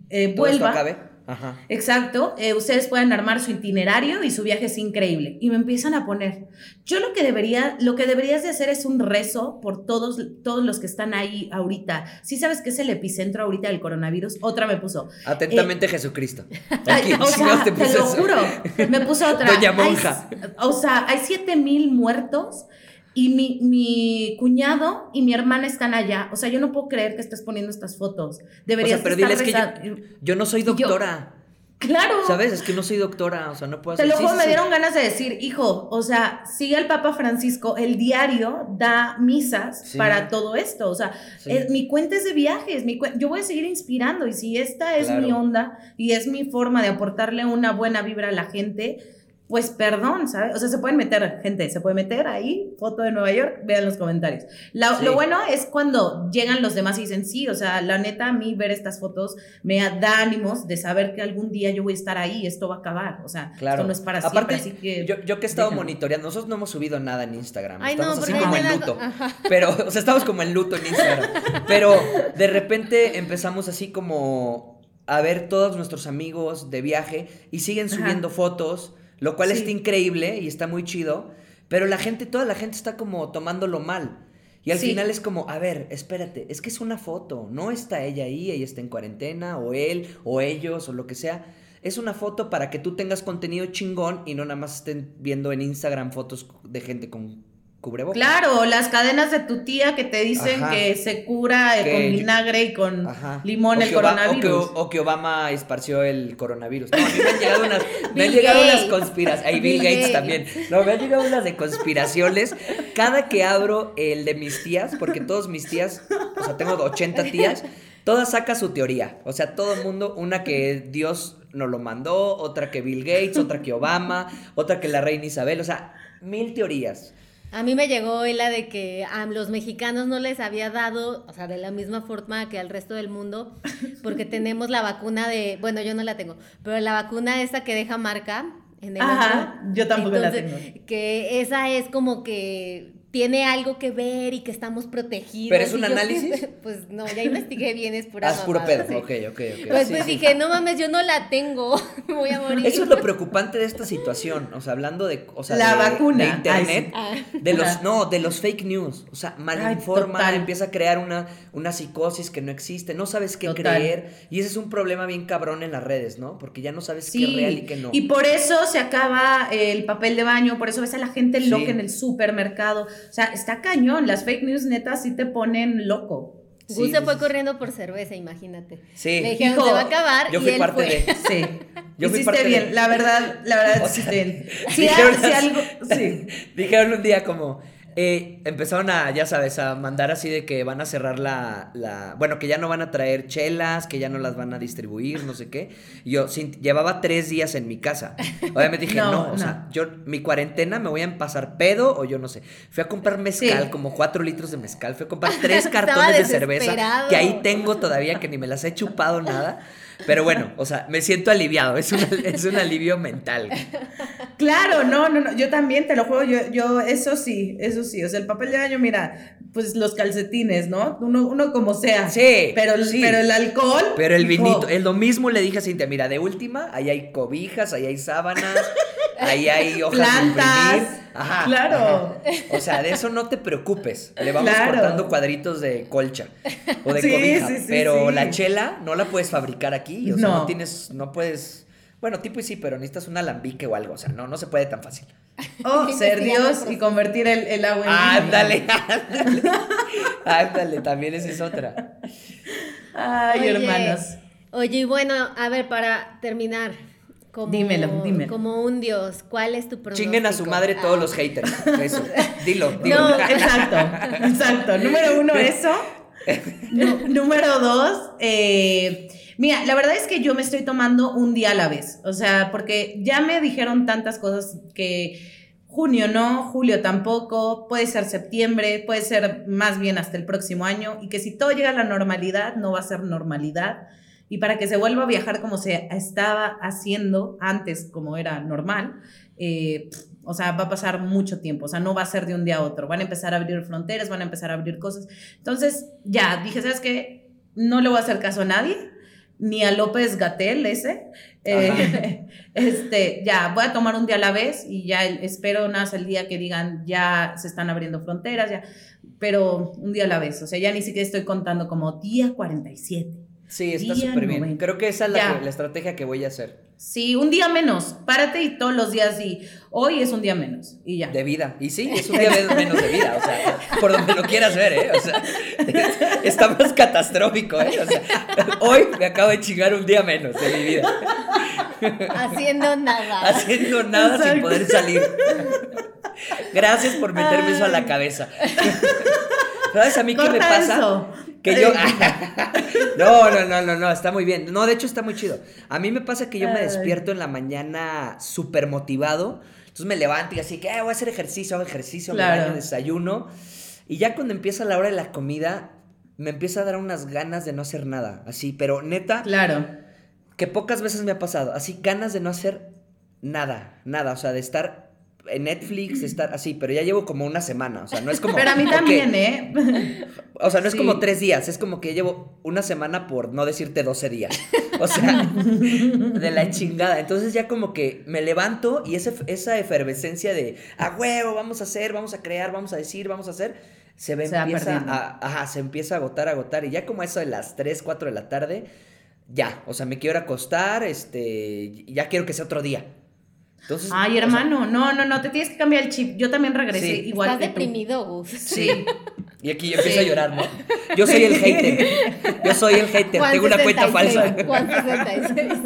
eh, Todo esto vuelva... acabe. Ajá. Exacto, eh, ustedes pueden armar su itinerario y su viaje es increíble. Y me empiezan a poner, yo lo que debería, lo que deberías de hacer es un rezo por todos, todos los que están ahí ahorita. Si sabes que es el epicentro ahorita del coronavirus, otra me puso. Atentamente Jesucristo. Ay, Aquí, o sea, te te, lo eso. juro. Me puso otra. Doña Hay- monja. o sea, hay 7 mil muertos y mi, mi cuñado y mi hermana están allá. O sea, yo no puedo creer que estés poniendo estas fotos. Deberías O sea, pero estar diles que yo- no soy yo- doctora. Claro. ¿Sabes? Es que no soy doctora, o sea, no puedo Te hacer... lo sí, juro, sí, me sí. dieron ganas de decir, hijo, o sea, sigue el Papa Francisco, el diario da misas para todo esto, o sea, es- mi cuenta es de viajes, mi yo voy a seguir inspirando y si esta es Claro. mi onda y es mi forma de aportarle una buena vibra a la gente, pues perdón, ¿sabes? O sea, se pueden meter, gente, se puede meter ahí, foto de Nueva York, vean los comentarios. La- Sí. Lo bueno es cuando llegan los demás y dicen, sí, o sea, la neta, a mí ver estas fotos me da ánimos de saber que algún día yo voy a estar ahí, esto va a acabar, o sea, Claro. esto no es para Aparte, siempre, así que... Yo, yo que he estado déjenlo. monitoreando, nosotros no hemos subido nada en Instagram. Ay, no, estamos así porque como en luto. Ajá. Pero, o sea, estamos como en luto en Instagram. Pero de repente empezamos así como a ver todos nuestros amigos de viaje y siguen Ajá. subiendo fotos, lo cual Sí. está increíble y está muy chido. Pero la gente, toda la gente está como tomándolo mal. Y al Sí. final es como, a ver, espérate, es que es una foto, no está ella ahí, ella está en cuarentena, o él, o ellos, o lo que sea. Es una foto para que tú tengas contenido chingón y no nada más estén viendo en Instagram fotos de gente con cubrebocas. Claro, las cadenas de tu tía que te dicen Ajá. que se cura eh, Que con vinagre y con Ajá. limón O el coronavirus. O que, o que Obama esparció el coronavirus. No, a mí me han llegado unas, me han llegado unas conspiraciones. Ahí Bill Bill Gates Gates. también. No, me han llegado unas de conspiraciones. Cada que abro el de mis tías, porque todos mis tías, o sea, tengo 80 tías, todas saca su teoría. O sea, todo el mundo, una que Dios nos lo mandó, otra que Bill Gates, otra que Obama, otra que la reina Isabel. O sea, mil teorías. A mí me llegó la de que a los mexicanos no les había dado, o sea, de la misma forma que al resto del mundo, porque tenemos la vacuna de, bueno, yo no la tengo, pero la vacuna esa que deja marca en el Ajá, yo tampoco la tengo. Que esa es como que tiene algo que ver y que estamos protegidos. ¿Pero es un yo, análisis? Pues no, ya investigué bien, es pura Ah, es puro pedo. sí. Ok, ok, ok. Pues, Sí, pues sí. dije, no mames, yo no la tengo, me voy a morir. Eso es lo preocupante de esta situación, o sea, hablando de, o sea, La de, vacuna. de internet, Ay, de los, no, de los fake news, o sea, malinforma, total. empieza a crear una, una psicosis que no existe, no sabes qué Total. creer, y ese es un problema bien cabrón en las redes, ¿no? Porque ya no sabes qué es real y qué no. y por eso se acaba el papel de baño, por eso ves a la gente Sí. loca en el supermercado. O sea, está cañón, las fake news netas sí te ponen loco. Gus Sí, se fue corriendo por cerveza, imagínate. Sí. Le dijeron, Hijo, se va a acabar. Yo y fui él parte fue. de... Sí. Yo fui Hiciste parte de- bien, la verdad, la verdad O hiciste bien. Si, dijeron algo, sí. Dijeron un día como, eh, empezaron a, ya sabes, a mandar así de que van a cerrar la, la, bueno, que ya no van a traer chelas, que ya no las van a distribuir, no sé qué. Y yo sin- llevaba tres días en mi casa. Obviamente dije, no, No, o no. sea, yo, mi cuarentena me voy a empasar pedo o yo no sé. Fui a comprar mezcal, Sí. como cuatro litros de mezcal, fui a comprar tres cartones de cerveza, que ahí tengo todavía, que ni me las he chupado nada. Pero bueno, o sea, me siento aliviado, es un, es un alivio mental. Claro, no, no, no, yo también te lo juego, yo, yo, eso sí, eso sí, o sea, el papel de baño, mira, pues los calcetines, ¿no? Uno, uno como sea. Sí, Pero, sí. pero el alcohol. Pero el vinito, es lo mismo le dije a Cintia, mira, de última, ahí hay cobijas, ahí hay sábanas, ahí hay hojas de imprimir. Ajá, Claro. ajá. O sea, de eso no te preocupes. Le vamos Claro. cortando cuadritos de colcha o de Sí, cobija. sí, sí, pero sí. la chela no la puedes fabricar aquí. O sea, no, No. tienes, no puedes. Bueno, tipo y sí, pero necesitas un alambique o algo. O sea, no, no se puede tan fácil. O ser Dios y convertir el, el agua en. Ándale, ándale. Ándale, también esa es otra. Ay, Oye, hermanos. Oye, y bueno, a ver, para terminar. Como, Dímelo, dímelo. Como un dios, ¿cuál es tu pronóstico? Chinguen a su madre Ah. todos los haters. Eso. Dilo, dilo. No, Exacto, exacto. Número uno, eso. Número dos, eh, mira, la verdad es que yo me estoy tomando un día a la vez. O sea, porque ya me dijeron tantas cosas que junio no, julio tampoco, puede ser septiembre, puede ser más bien hasta el próximo año. Y que si todo llega a la normalidad, no va a ser normalidad. Y para que se vuelva a viajar como se estaba haciendo antes, como era normal, eh, o sea, va a pasar mucho tiempo, o sea, no va a ser de un día a otro. Van a empezar a abrir fronteras, van a empezar a abrir cosas. Entonces, ya, dije, ¿sabes qué? No le voy a hacer caso a nadie, ni a López Gatel ese. Eh, este, ya, voy a tomar un día a la vez y ya espero nada el día que digan, ya se están abriendo fronteras, ya, pero un día a la vez, o sea, ya ni siquiera estoy contando como día 47. Sí, está súper bien. 90. Creo que esa es la, Ya. que- la estrategia que voy a hacer. Sí, un día menos, párate y todos los días y hoy es un día menos y ya. De vida. Y sí, es un día men- menos de vida. O sea, por donde lo quieras ver, ¿eh? O sea, está más catastrófico, ¿eh? O sea, hoy me acabo de chingar un día menos de mi vida. haciendo nada. Haciendo nada sin poder salir. Gracias por meterme eso a la cabeza. ¿Sabes a mí qué me pasa? eso. Que yo. no, no, no, no, no, está muy bien. No, de hecho está muy chido. A mí me pasa que yo me despierto en la mañana súper motivado. Entonces me levanto y así que "Ah, voy a hacer ejercicio, hago ejercicio, me Claro. baño, desayuno. Y ya cuando empieza la hora de la comida, me empieza a dar unas ganas de no hacer nada. Así, pero neta, Claro. que pocas veces me ha pasado. Así, ganas de no hacer nada, nada. O sea, de estar en Netflix, estar así, pero ya llevo como una semana. O sea, no es como. Pero a mí también, ¿eh? o sea, no es como tres días, es como que llevo una semana por no decirte 12 días. O sea, de la chingada. Entonces ya como que me levanto y ese, esa efervescencia de, a huevo, vamos a hacer, vamos a crear, vamos a decir, vamos a hacer, se, ve, Se empieza a, ajá, se empieza a agotar, a agotar. Y ya como eso de las 3, 4 de la tarde, ya, o sea, me quiero acostar, este, ya quiero que sea otro día. Entonces, Ay, o sea, hermano, no, no, no, te tienes que cambiar el chip. Yo también regresé Sí. igual Estás que deprimido, Gus. Sí. y aquí yo empiezo Sí. a llorar, ¿no? Yo soy el hater. Yo soy el hater. Juan Tengo una cuenta 66, falsa. Juan 66.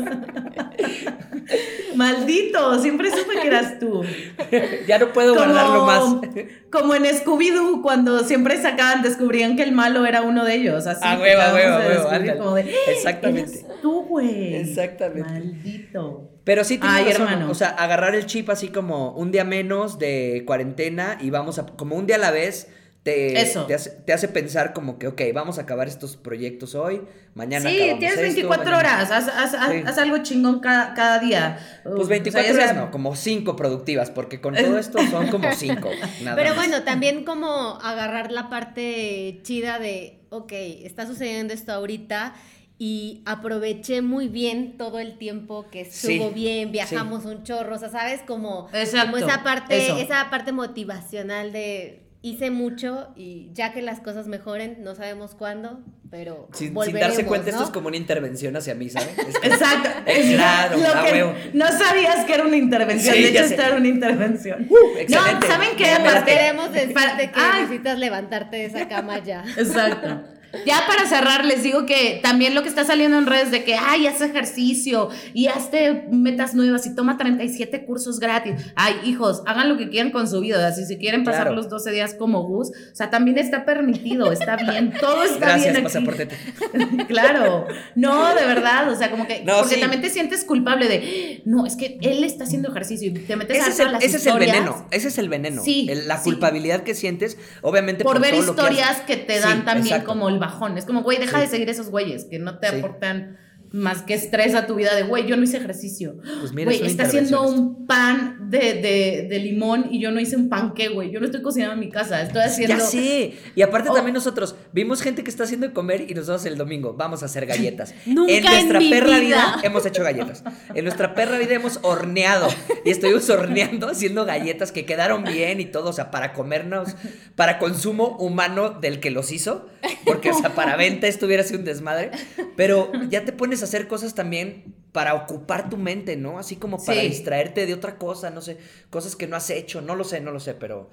Maldito, siempre supe que eras tú. Ya no puedo guardarlo más. Como en Scooby-Doo, cuando siempre sacaban, descubrían que el malo era uno de ellos. Así Ah, huevo, descubrir ándale. como de, Exactamente. "Eres tú, güey. Exactamente. Maldito. Pero sí tienes Ay, razón, hermano. O sea, agarrar el chip así como un día menos de cuarentena y vamos a, como un día a la vez, te, Eso. te, hace, te hace pensar como que, ok, vamos a acabar estos proyectos hoy, mañana Sí, tienes esto, 24 mañana- horas, haz, haz- haz- Sí. haz algo chingón cada, cada día. Pues O sea, 24 ya horas sea- no, como 5 productivas, porque con todo esto son como 5. Pero bueno, también como agarrar la parte chida de, ok, está sucediendo esto ahorita y aproveché muy bien todo el tiempo que Sí, estuvo bien, viajamos un chorro, o sea, ¿sabes? Como, Exacto, como esa parte, eso. esa parte motivacional de hice mucho y ya que las cosas mejoren, no sabemos cuándo, pero Sin, darse cuenta, esto es como una intervención hacia mí, ¿sabes? Es que- Exacto. Eh, claro, Lo a que huevo. No sabías que era una intervención. Sí, de hecho, esta era una intervención. excelente. No, ¿saben qué? Aparte- Queremos decirte que necesitas levantarte de esa cama ya. Exacto. Ya para cerrar, les digo que también lo que está saliendo en redes de que, ay, haz ejercicio y hazte metas nuevas y toma 37 cursos gratis. Ay, hijos, hagan lo que quieran con su vida. sea, Si quieren pasar Claro. los 12 días como Gus, o sea, también está permitido, está bien, todo está Gracias, bien pasaporte. claro, no, de verdad, o sea, como que, No, porque sí. también te sientes culpable de, no, es que él está haciendo ejercicio y te metes Ese a es, el, las ese es el historias veneno, ese es el veneno. Sí, El- la sí. culpabilidad que sientes, obviamente por, ver todo lo que has- historias que, te dan Sí, también exacto. como el bajón. Es como, güey, deja Sí. de seguir esos güeyes que no te Sí. aportan más que estrés a tu vida de, güey, yo no hice ejercicio. Pues mira, Güey, está haciendo un pan de, de, de limón y yo no hice un panque, güey. Yo no estoy cocinando en mi casa, estoy haciendo... Ya sé. Y aparte Oh. también nosotros vimos gente que está haciendo de comer y nosotros el domingo vamos a hacer galletas. Nunca en en nuestra mi perra vida. vida. hemos hecho galletas. En nuestra perra vida hemos horneado y estuvimos horneando haciendo galletas que quedaron bien y todo, o sea, para comernos, para consumo humano del que los hizo, porque o sea, para venta esto hubiera sido un desmadre, pero ya te pones hacer cosas también para ocupar tu mente, ¿no? Así como para Sí. distraerte de otra cosa, no sé, cosas que no has hecho, no lo sé, no lo sé, pero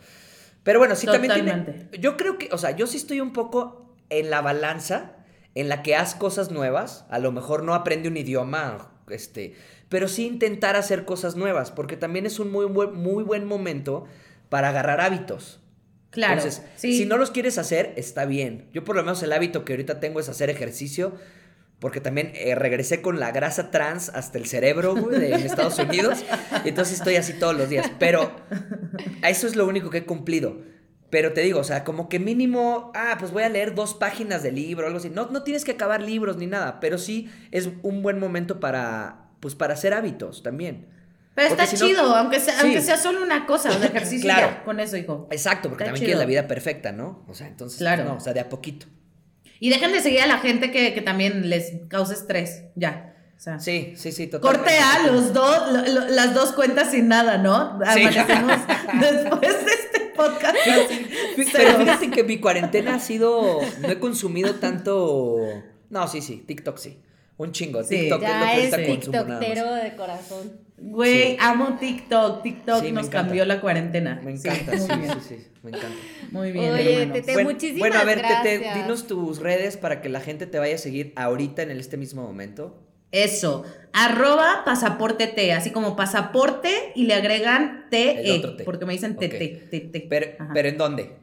pero bueno, sí también tiene yo creo que, o sea, yo sí estoy un poco en la balanza en la que haz cosas nuevas, a lo mejor no aprende un idioma, este, pero sí intentar hacer cosas nuevas, porque también es un muy buen, muy buen momento para agarrar hábitos. Claro. Entonces, sí. si no los quieres hacer, está bien. Yo por lo menos el hábito que ahorita tengo es hacer ejercicio, porque también eh, regresé con la grasa trans hasta el cerebro, güey, de en Estados Unidos. Y entonces estoy así todos los días. Pero eso es lo único que he cumplido. Pero te digo, o sea, como que mínimo, ah, pues voy a leer dos páginas de libro algo así. No, no tienes que acabar libros ni nada, pero sí es un buen momento para, pues para hacer hábitos también. Pero Porque está si no- chido, aunque, sea, Sí. aunque sea solo una cosa, sea, ejercicio Claro. ya, con eso, hijo. Exacto, porque Está también quieres la vida perfecta, ¿no? O sea, entonces, Claro. no, o sea, de a poquito. Y dejen de seguir a la gente que, que también les causa estrés, ya. O sea, Sí, sí, sí, totalmente. corte A, los dos, lo- lo- las dos cuentas sin nada, ¿no? Sí. Después de este podcast. Pero ceros. fíjate que mi cuarentena ha sido. No he consumido tanto. No, sí, sí, TikTok sí. Un chingo. Sí. TikTok es lo que Ya es de corazón. Güey, Sí. amo TikTok. TikTok Sí, nos cambió la cuarentena. Me encanta, muy sí, bien. sí, sí, me encanta. Muy bien, Oye, hermanos. Tete, bueno, muchísimas bueno, a ver, Tete, gracias. dinos tus redes para que la gente te vaya a seguir ahorita en este mismo momento. Eso, arroba pasaporte T, así como pasaporte y le agregan T, El otro T. porque me dicen. TT, TT. Pero, Ajá. pero ¿en dónde?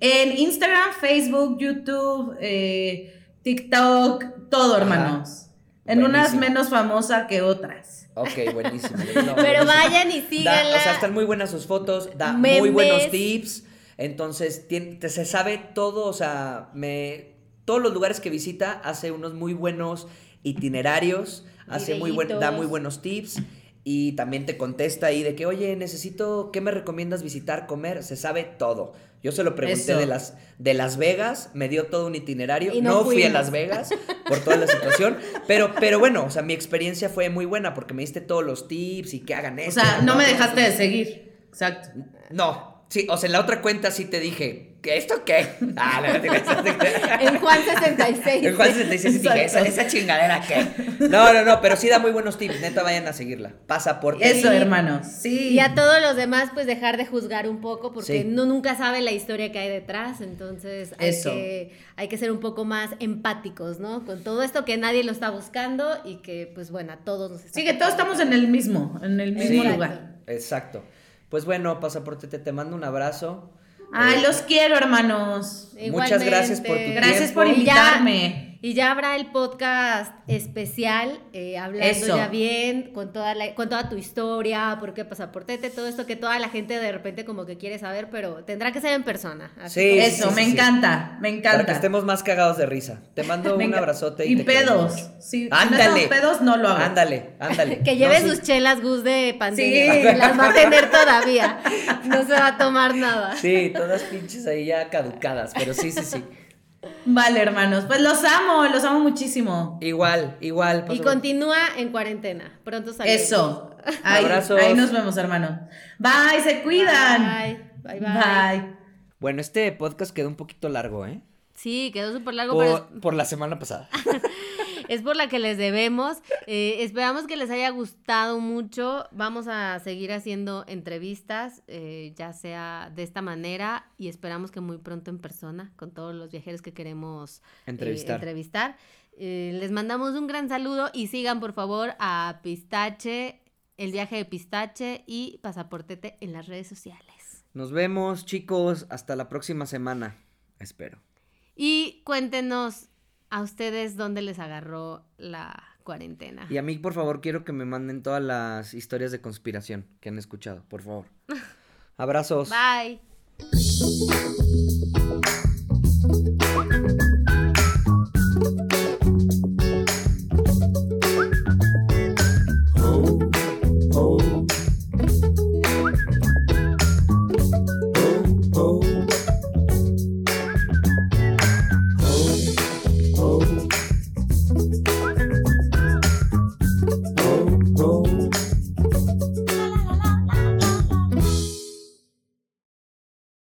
En Instagram, Facebook, YouTube, eh, TikTok, todo, Ajá. hermanos. En unas menos famosa que otras. Ok, buenísimo. No, Pero buenísimo. vayan y Da- síganla. o sea, están muy buenas sus fotos, da muy buenos tips. Entonces, tien- te- se sabe todo, o sea, me todos los lugares que visita hace unos muy buenos itinerarios, hace muy buen, da muy buenos tips y también te contesta ahí de que, oye, necesito, ¿qué me recomiendas visitar, comer? Se sabe todo. Yo se lo pregunté Eso. de las, de Las Vegas, me dio todo un itinerario. Y no no fui a. Las Vegas por toda la situación, pero, pero bueno, o sea, mi experiencia fue muy buena porque me diste todos los tips y que hagan O esto. sea, no me otro. dejaste de seguir. Exacto. No, sí, o sea, en la otra cuenta sí te dije, ¿qué esto qué? Ah, no. En Juan 66. En Juan 66 dije, ¿esa, esa chingadera qué? No, no, no, pero sí da muy buenos tips, neta, vayan a seguirla. Pasaporte. Eso, hermanos. Sí. Y a todos los demás, pues dejar de juzgar un poco, porque Sí. no nunca sabe la historia que hay detrás. Entonces hay Eso. que, hay que ser un poco más empáticos, ¿no? Con todo esto que nadie lo está buscando y que, pues bueno, a todos nos está Sí, que todos estamos en el mismo, en el mismo Sí. lugar. Exacto. Pues bueno, Pasaporte, te, te mando un abrazo. Ay, Eh, los quiero, hermanos. Muchas gracias por tu Igualmente. Gracias por tiempo. Ya- invitarme. Y ya habrá el podcast especial, eh, hablando Eso. ya bien, con toda, la, con toda tu historia, por qué pasaportete, todo esto que toda la gente de repente como que quiere saber, pero tendrá que ser en persona. así Sí, Eso, sí, me sí. encanta, me Para encanta. que estemos más cagados de risa. Te mando un abrazote y, Y pedos. Si Ándale. no pedos, no lo hago. Ándale, ándale. Que lleve No, sí. sus chelas Gus de pandemia, Sí. las va a tener todavía. No se va a tomar nada. Sí, todas pinches ahí ya caducadas, pero sí, sí, sí. Vale, hermanos. Pues los amo, los amo muchísimo. Igual, igual. Y continúa en cuarentena. Pronto salimos. Eso. Ahí, Abrazos. ahí nos vemos, hermano. Bye, se cuidan. Bye. Bye, bye. Bye. Bueno, este podcast quedó un poquito largo, ¿eh? Sí, quedó súper largo, pero Por, por la semana pasada. es por la que les debemos. Eh, esperamos que les haya gustado mucho. Vamos a seguir haciendo entrevistas, eh, ya sea de esta manera, y esperamos que muy pronto en persona, con todos los viajeros que queremos eh, Entrevistar. les mandamos un gran saludo y sigan por favor a Pistache, el viaje de Pistache y Pasaportete en las redes sociales. Nos vemos, chicos. Hasta la próxima semana. Espero. Y cuéntenos ¿A ustedes dónde les agarró la cuarentena? Y a mí, por favor, quiero que me manden todas las historias de conspiración que han escuchado, por favor. Abrazos. Bye.